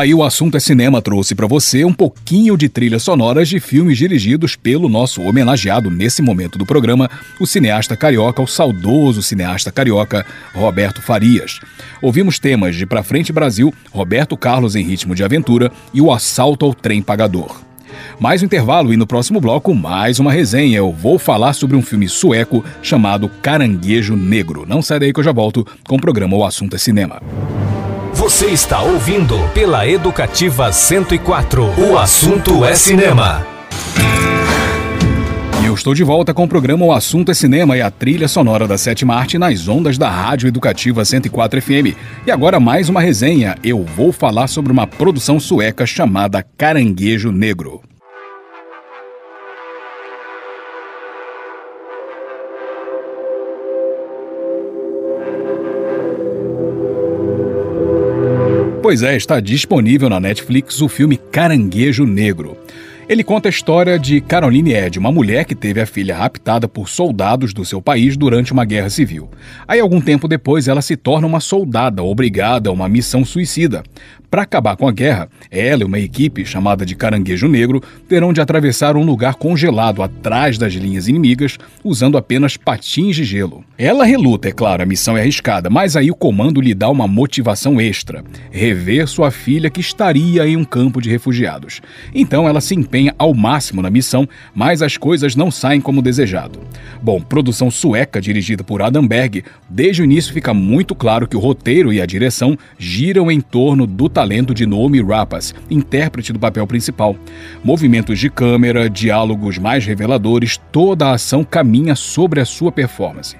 Aí o assunto é cinema trouxe para você um pouquinho de trilhas sonoras de filmes dirigidos pelo nosso homenageado nesse momento do programa, o cineasta carioca, o saudoso cineasta carioca Roberto Farias. Ouvimos temas de Pra Frente Brasil, Roberto Carlos em Ritmo de Aventura e o Assalto ao Trem Pagador. Mais um intervalo e no próximo bloco mais uma resenha. Eu vou falar sobre um filme sueco chamado Caranguejo Negro. Não sai daí que eu já volto com o programa O Assunto é Cinema. Você está ouvindo pela Educativa 104. O assunto é cinema. Eu estou de volta com o programa O Assunto é Cinema e a trilha sonora da sétima arte nas ondas da Rádio Educativa 104 FM. E agora mais uma resenha. Eu vou falar sobre uma produção sueca chamada Caranguejo Negro. Pois é, está disponível na Netflix o filme Caranguejo Negro. Ele conta a história de Caroline Ed, uma mulher que teve a filha raptada por soldados do seu país durante uma guerra civil. Aí, algum tempo depois, ela se torna uma soldada obrigada a uma missão suicida. Para acabar com a guerra, ela e uma equipe chamada de Caranguejo Negro terão de atravessar um lugar congelado atrás das linhas inimigas usando apenas patins de gelo. Ela reluta, é claro, a missão é arriscada, mas aí o comando lhe dá uma motivação extra: rever sua filha que estaria em um campo de refugiados. Então ela se empenha ao máximo na missão, mas as coisas não saem como desejado. Bom, produção sueca dirigida por Adam Berg, desde o início fica muito claro que o roteiro e a direção giram em torno do talento de Noomi Rapace, intérprete do papel principal. Movimentos de câmera, diálogos mais reveladores, toda a ação caminha sobre a sua performance.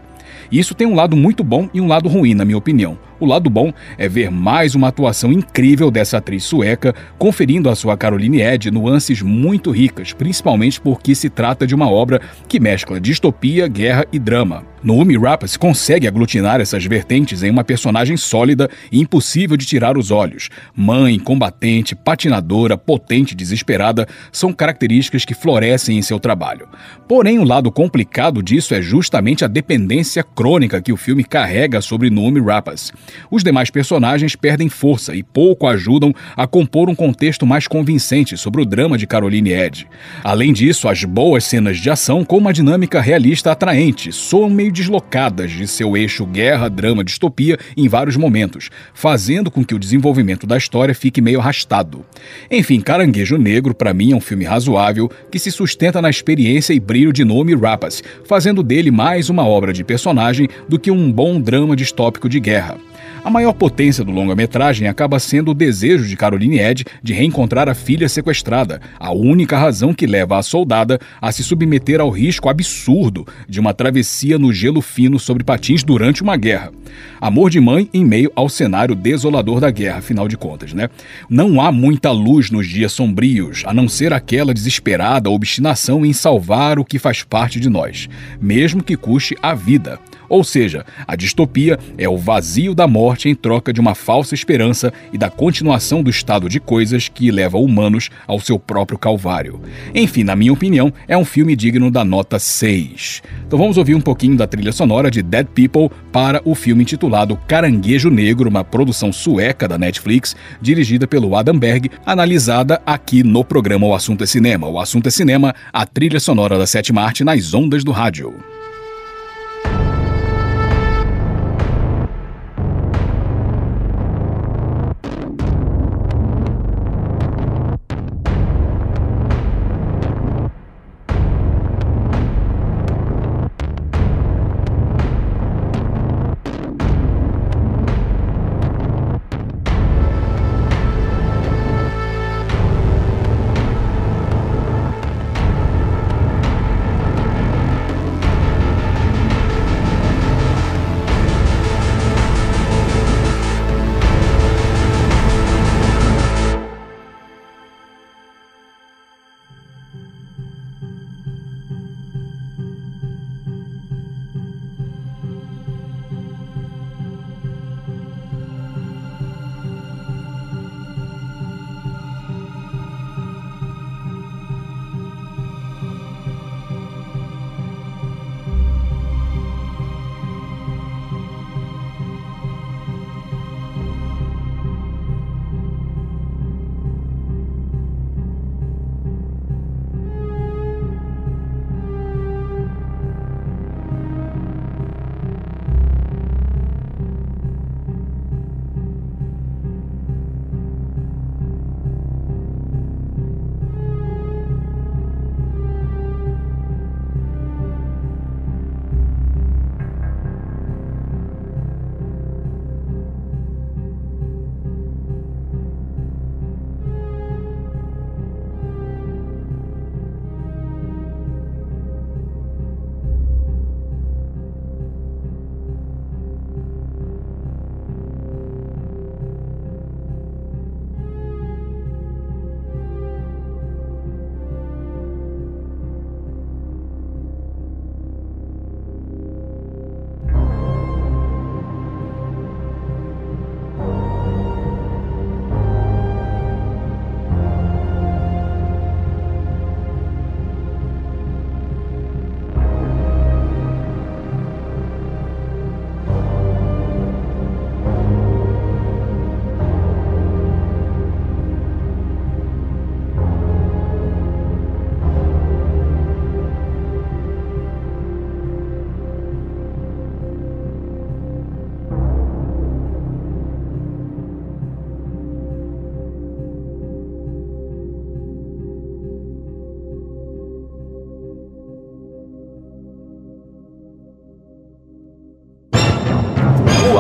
Isso tem um lado muito bom e um lado ruim, na minha opinião. O lado bom é ver mais uma atuação incrível dessa atriz sueca, conferindo à sua Caroline Ed nuances muito ricas, principalmente porque se trata de uma obra que mescla distopia, guerra e drama. Noomi Rapace consegue aglutinar essas vertentes em uma personagem sólida e impossível de tirar os olhos. Mãe, combatente, patinadora, potente, desesperada são características que florescem em seu trabalho. Porém, o lado complicado disso é justamente a dependência crônica que o filme carrega sobre Noomi Rapace. Os demais personagens perdem força e pouco ajudam a compor um contexto mais convincente sobre o drama de Caroline Ed. Além disso, as boas cenas de ação com uma dinâmica realista atraente soam meio deslocadas de seu eixo guerra, drama, distopia em vários momentos, fazendo com que o desenvolvimento da história fique meio arrastado. Enfim, Caranguejo Negro para mim é um filme razoável que se sustenta na experiência e brilho de Nomi Rapace, fazendo dele mais uma obra de personagem do que um bom drama distópico de guerra. A maior potência do longa-metragem acaba sendo o desejo de Caroline Ed de reencontrar a filha sequestrada, a única razão que leva a soldada a se submeter ao risco absurdo de uma travessia no gelo fino sobre patins durante uma guerra. Amor de mãe em meio ao cenário desolador da guerra, afinal de contas, né? Não há muita luz nos dias sombrios, a não ser aquela desesperada obstinação em salvar o que faz parte de nós, mesmo que custe a vida. Ou seja, a distopia é o vazio da morte em troca de uma falsa esperança e da continuação do estado de coisas que leva humanos ao seu próprio calvário. Enfim, na minha opinião, é um filme digno da nota 6. Então vamos ouvir um pouquinho da trilha sonora de Dead People para o filme intitulado Caranguejo Negro, uma produção sueca da Netflix, dirigida pelo Adam Berg, analisada aqui no programa O Assunto é Cinema. O Assunto é Cinema, a trilha sonora da sétima arte nas ondas do rádio.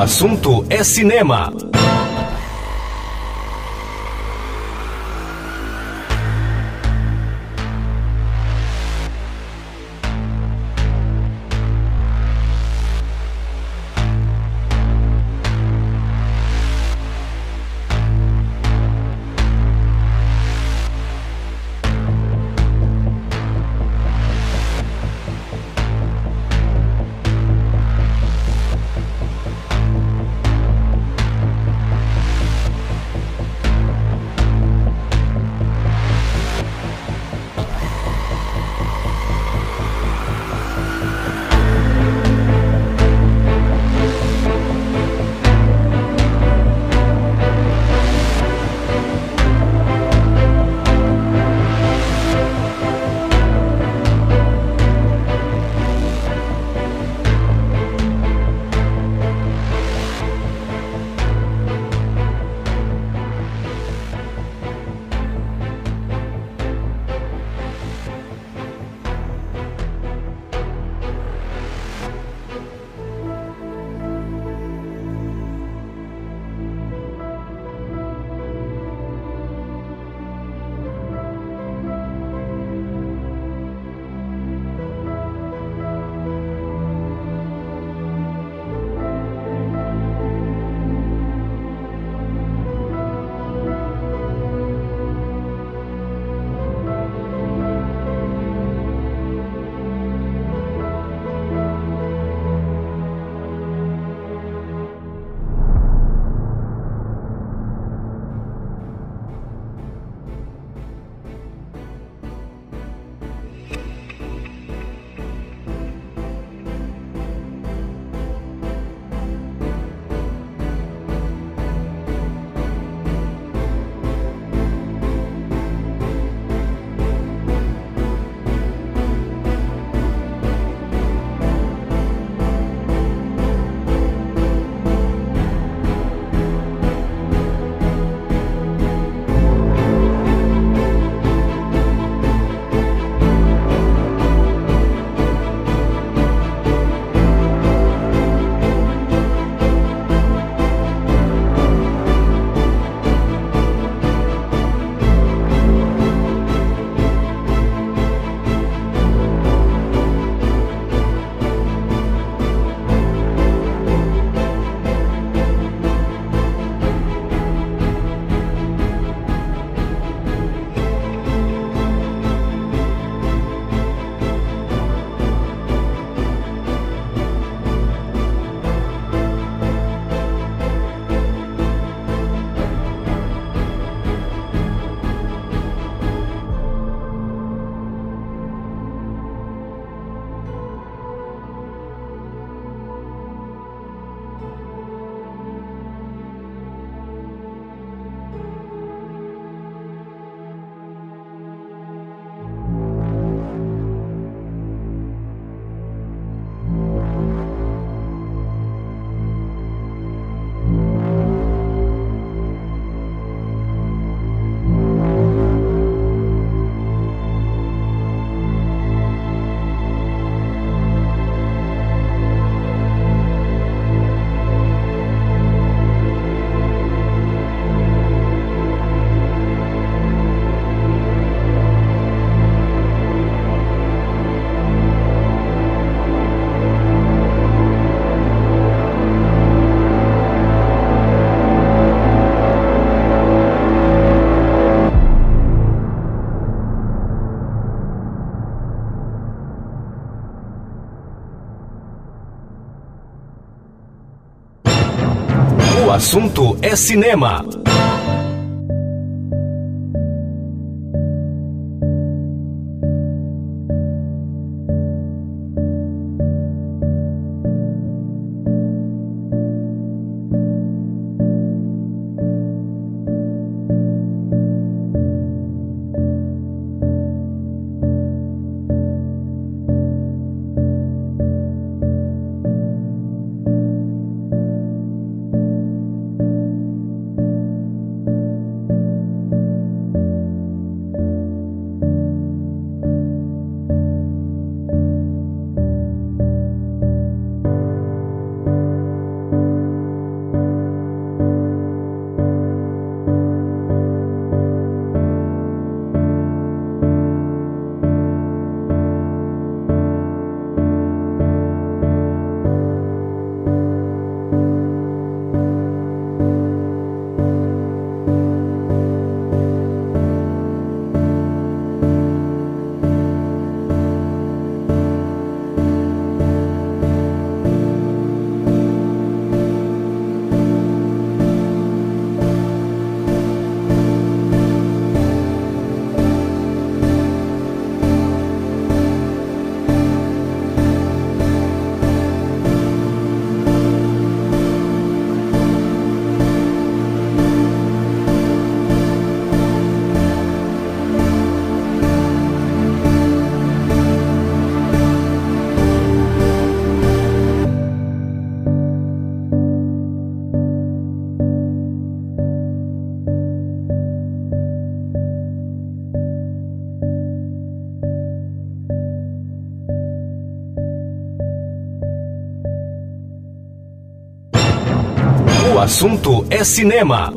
Assunto é cinema. Assunto é cinema. Assunto é cinema.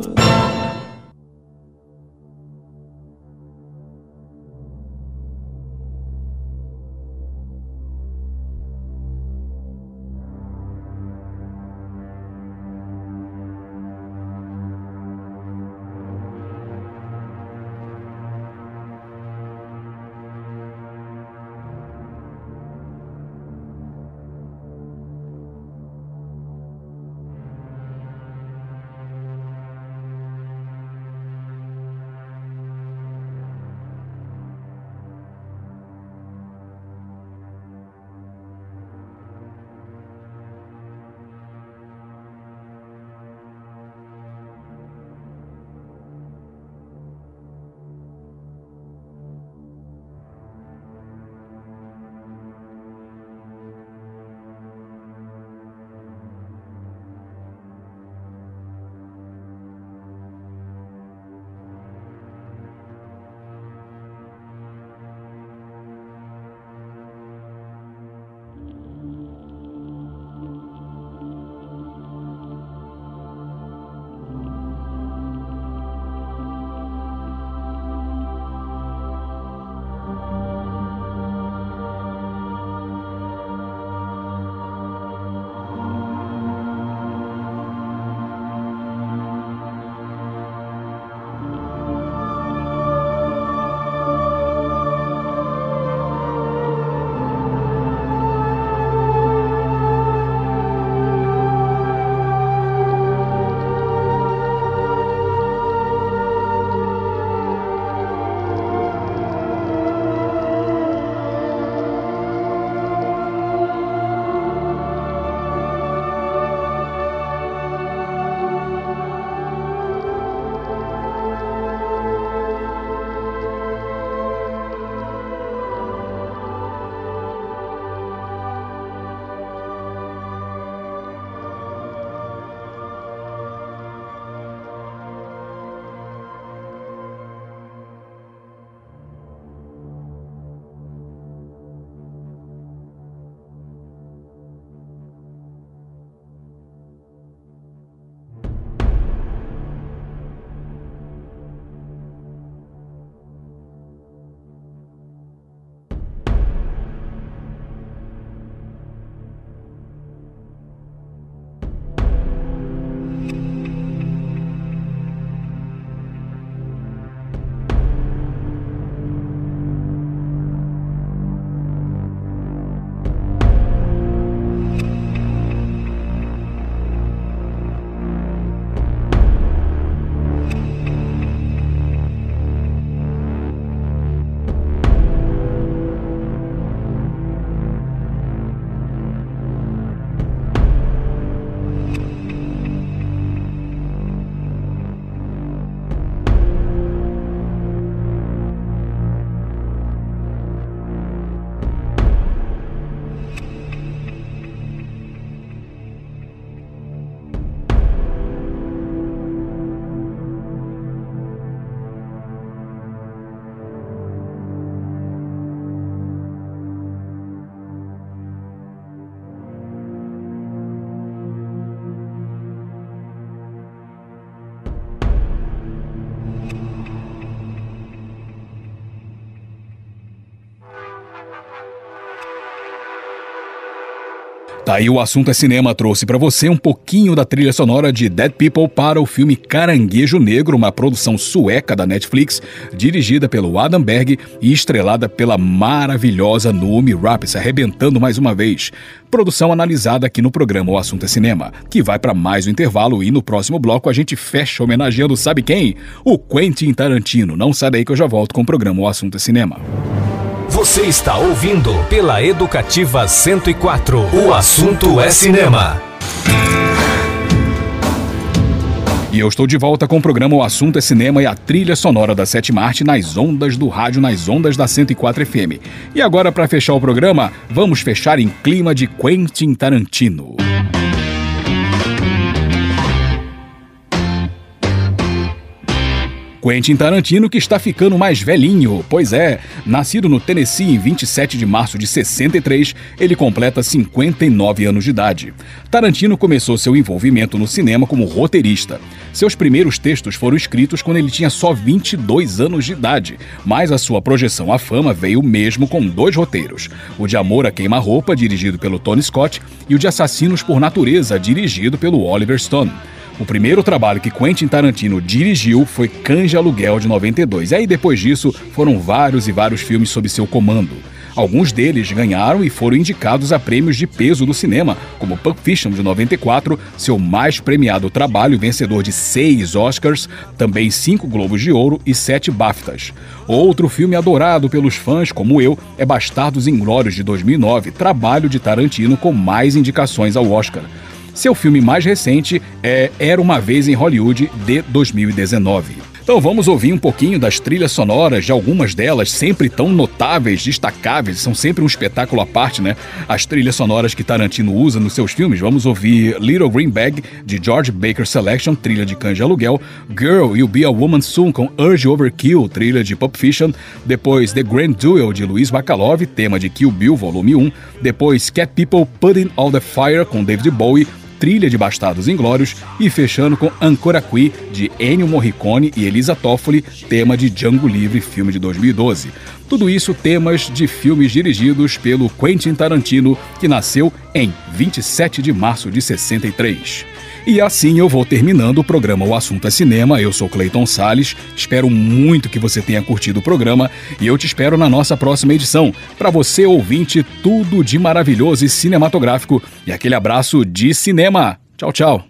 Aí o assunto é cinema trouxe para você um pouquinho da trilha sonora de Dead People para o filme Caranguejo Negro, uma produção sueca da Netflix, dirigida pelo Adam Berg e estrelada pela maravilhosa Noomi Rapace, arrebentando mais uma vez. Produção analisada aqui no programa O Assunto é Cinema, que vai para mais um intervalo e no próximo bloco a gente fecha homenageando sabe quem? O Quentin Tarantino. Não sai daí que eu já volto com o programa O Assunto é Cinema. Você está ouvindo pela Educativa 104. O assunto é cinema. E eu estou de volta com o programa O Assunto é Cinema e a trilha sonora da Sete Marte nas ondas do rádio, nas ondas da 104 FM. E agora, para fechar o programa, vamos fechar em clima de Quentin Tarantino. Quentin Tarantino, que está ficando mais velhinho. Pois é, nascido no Tennessee em 27 de março de 63, ele completa 59 anos de idade. Tarantino começou seu envolvimento no cinema como roteirista. Seus primeiros textos foram escritos quando ele tinha só 22 anos de idade, mas a sua projeção à fama veio mesmo com dois roteiros: o de Amor a Queima-Roupa, dirigido pelo Tony Scott, e o de Assassinos por Natureza, dirigido pelo Oliver Stone. O primeiro trabalho que Quentin Tarantino dirigiu foi Canja Aluguel de 92. E aí depois disso foram vários e vários filmes sob seu comando. Alguns deles ganharam e foram indicados a prêmios de peso do cinema, como Pulp Fiction de 94, seu mais premiado trabalho, vencedor de seis Oscars, também cinco Globos de Ouro e sete BAFTAs. Outro filme adorado pelos fãs, como eu, é Bastardos Inglórios de 2009, trabalho de Tarantino com mais indicações ao Oscar. Seu filme mais recente é Era uma Vez em Hollywood, de 2019. Então vamos ouvir um pouquinho das trilhas sonoras de algumas delas, sempre tão notáveis, destacáveis, são sempre um espetáculo à parte, né? As trilhas sonoras que Tarantino usa nos seus filmes. Vamos ouvir Little Green Bag, de George Baker Selection, trilha de Canja Aluguel, Girl, You'll Be a Woman Soon, com Urge Overkill, trilha de Pulp Fiction, depois The Grand Duel, de Luiz Bacalov, tema de Kill Bill, volume 1, depois Cat People Putting All the Fire, com David Bowie, trilha de Bastardos Inglórios e fechando com Ancora Qui, de Ennio Morricone e Elisa Toffoli, tema de Django Livre, filme de 2012. Tudo isso temas de filmes dirigidos pelo Quentin Tarantino, que nasceu em 27 de março de 63. E assim eu vou terminando o programa O Assunto é Cinema. Eu sou Clayton Sales. Espero muito que você tenha curtido o programa e eu te espero na nossa próxima edição. Para você ouvinte, tudo de maravilhoso e cinematográfico e aquele abraço de cinema. Tchau, tchau.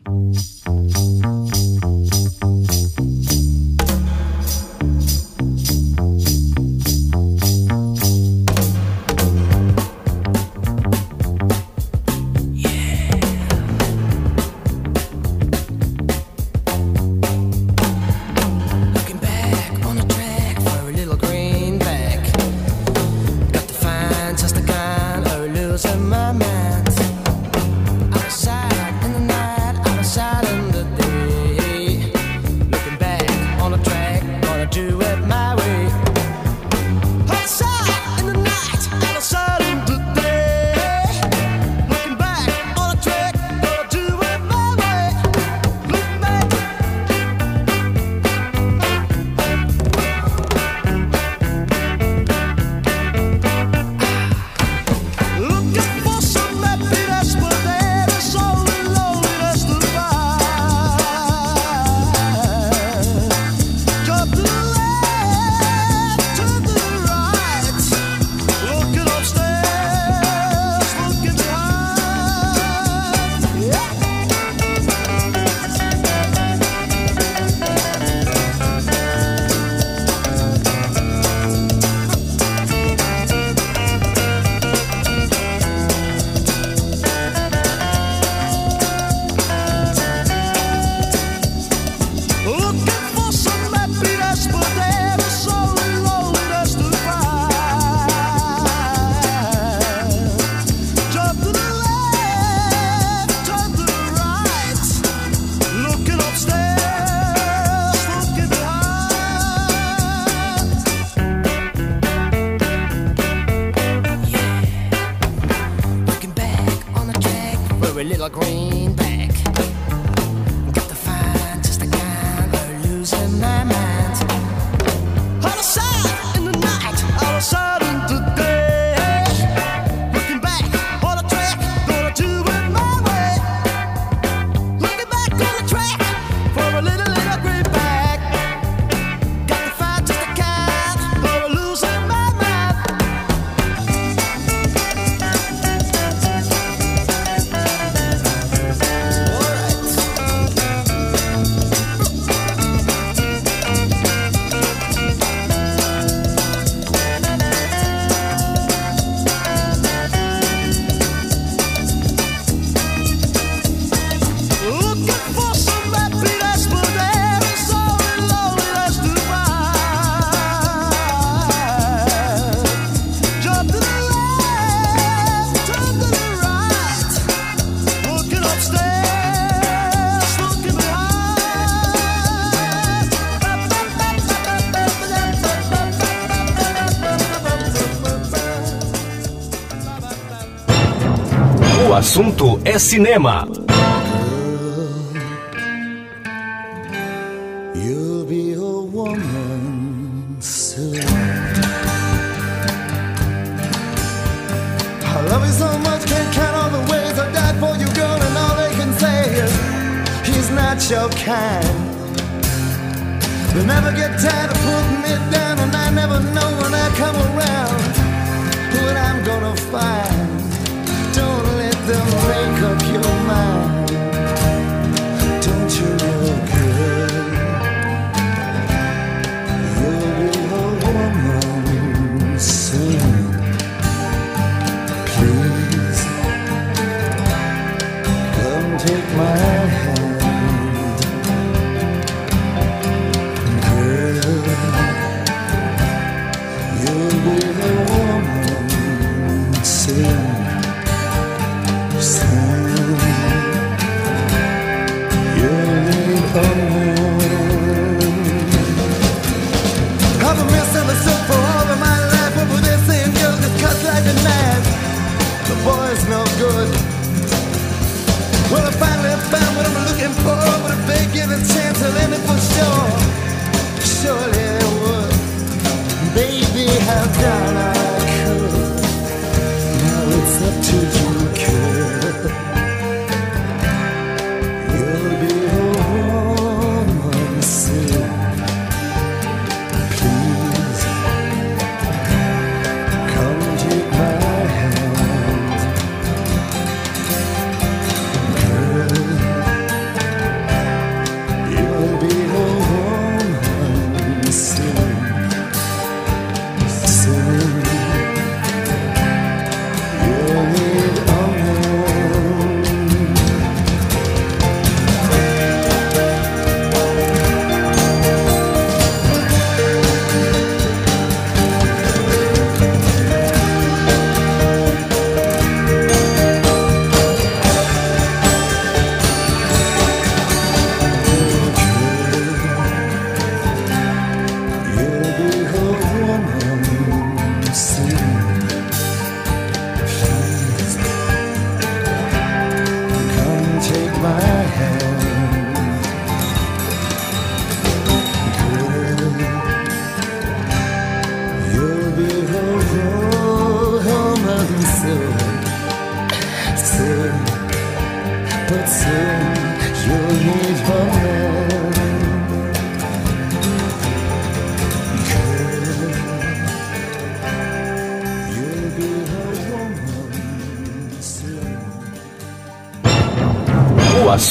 Assunto é cinema.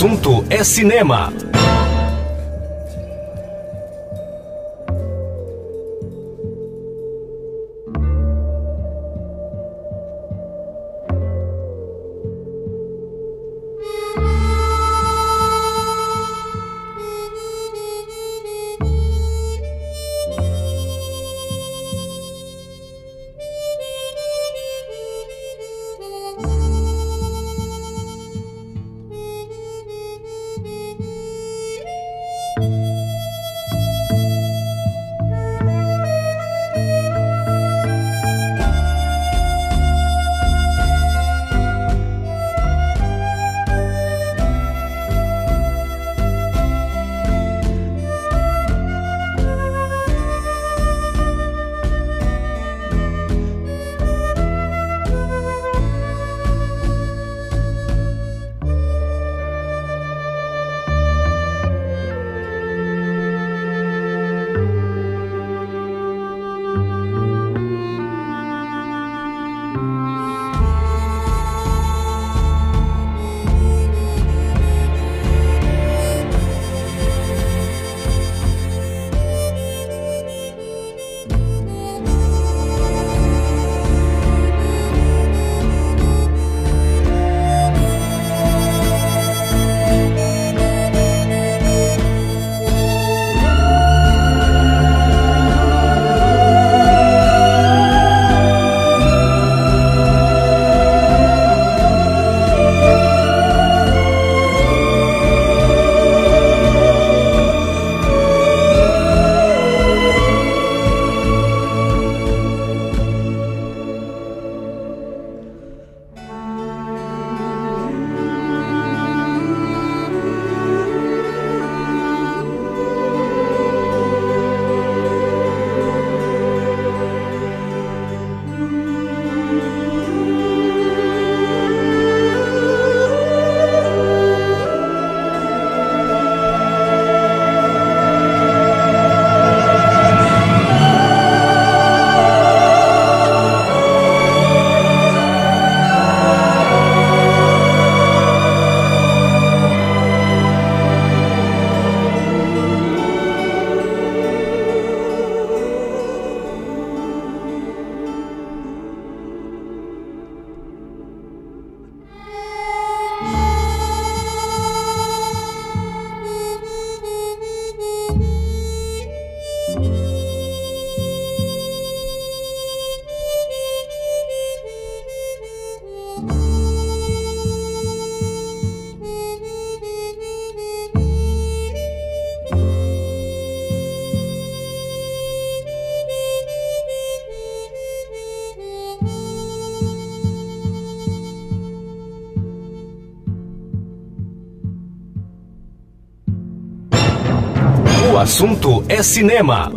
Assunto é cinema. Assunto é cinema.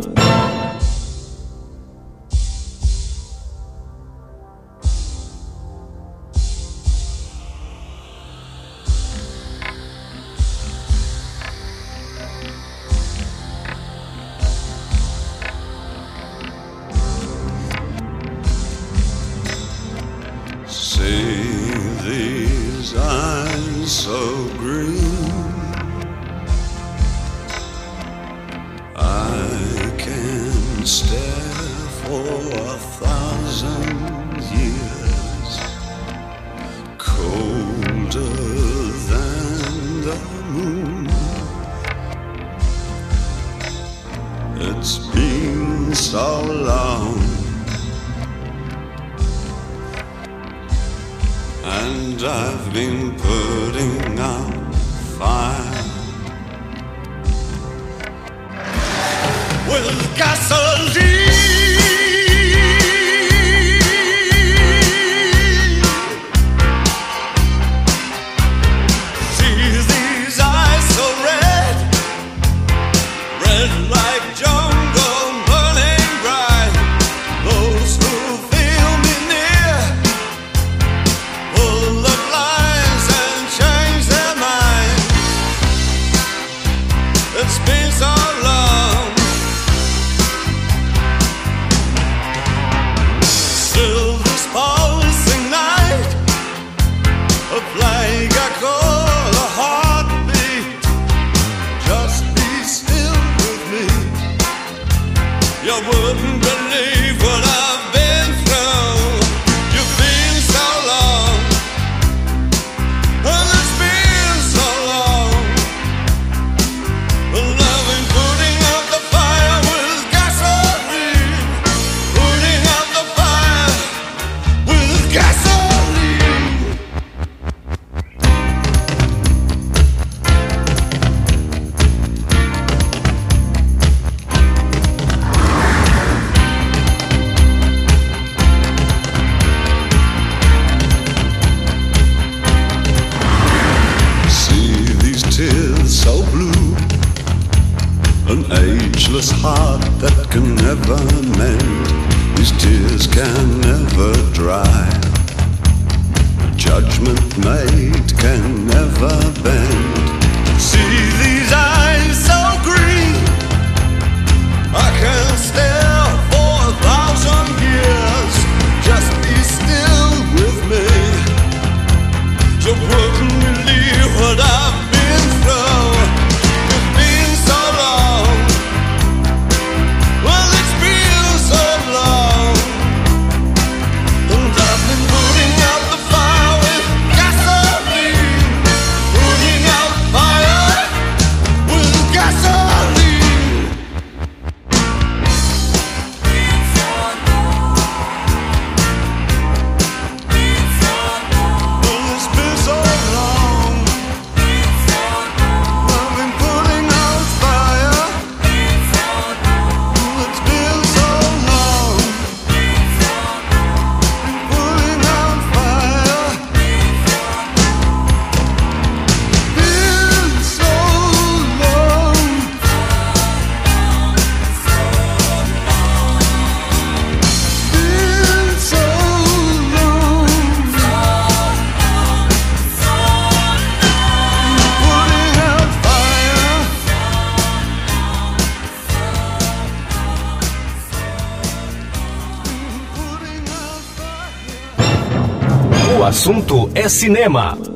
Cinema.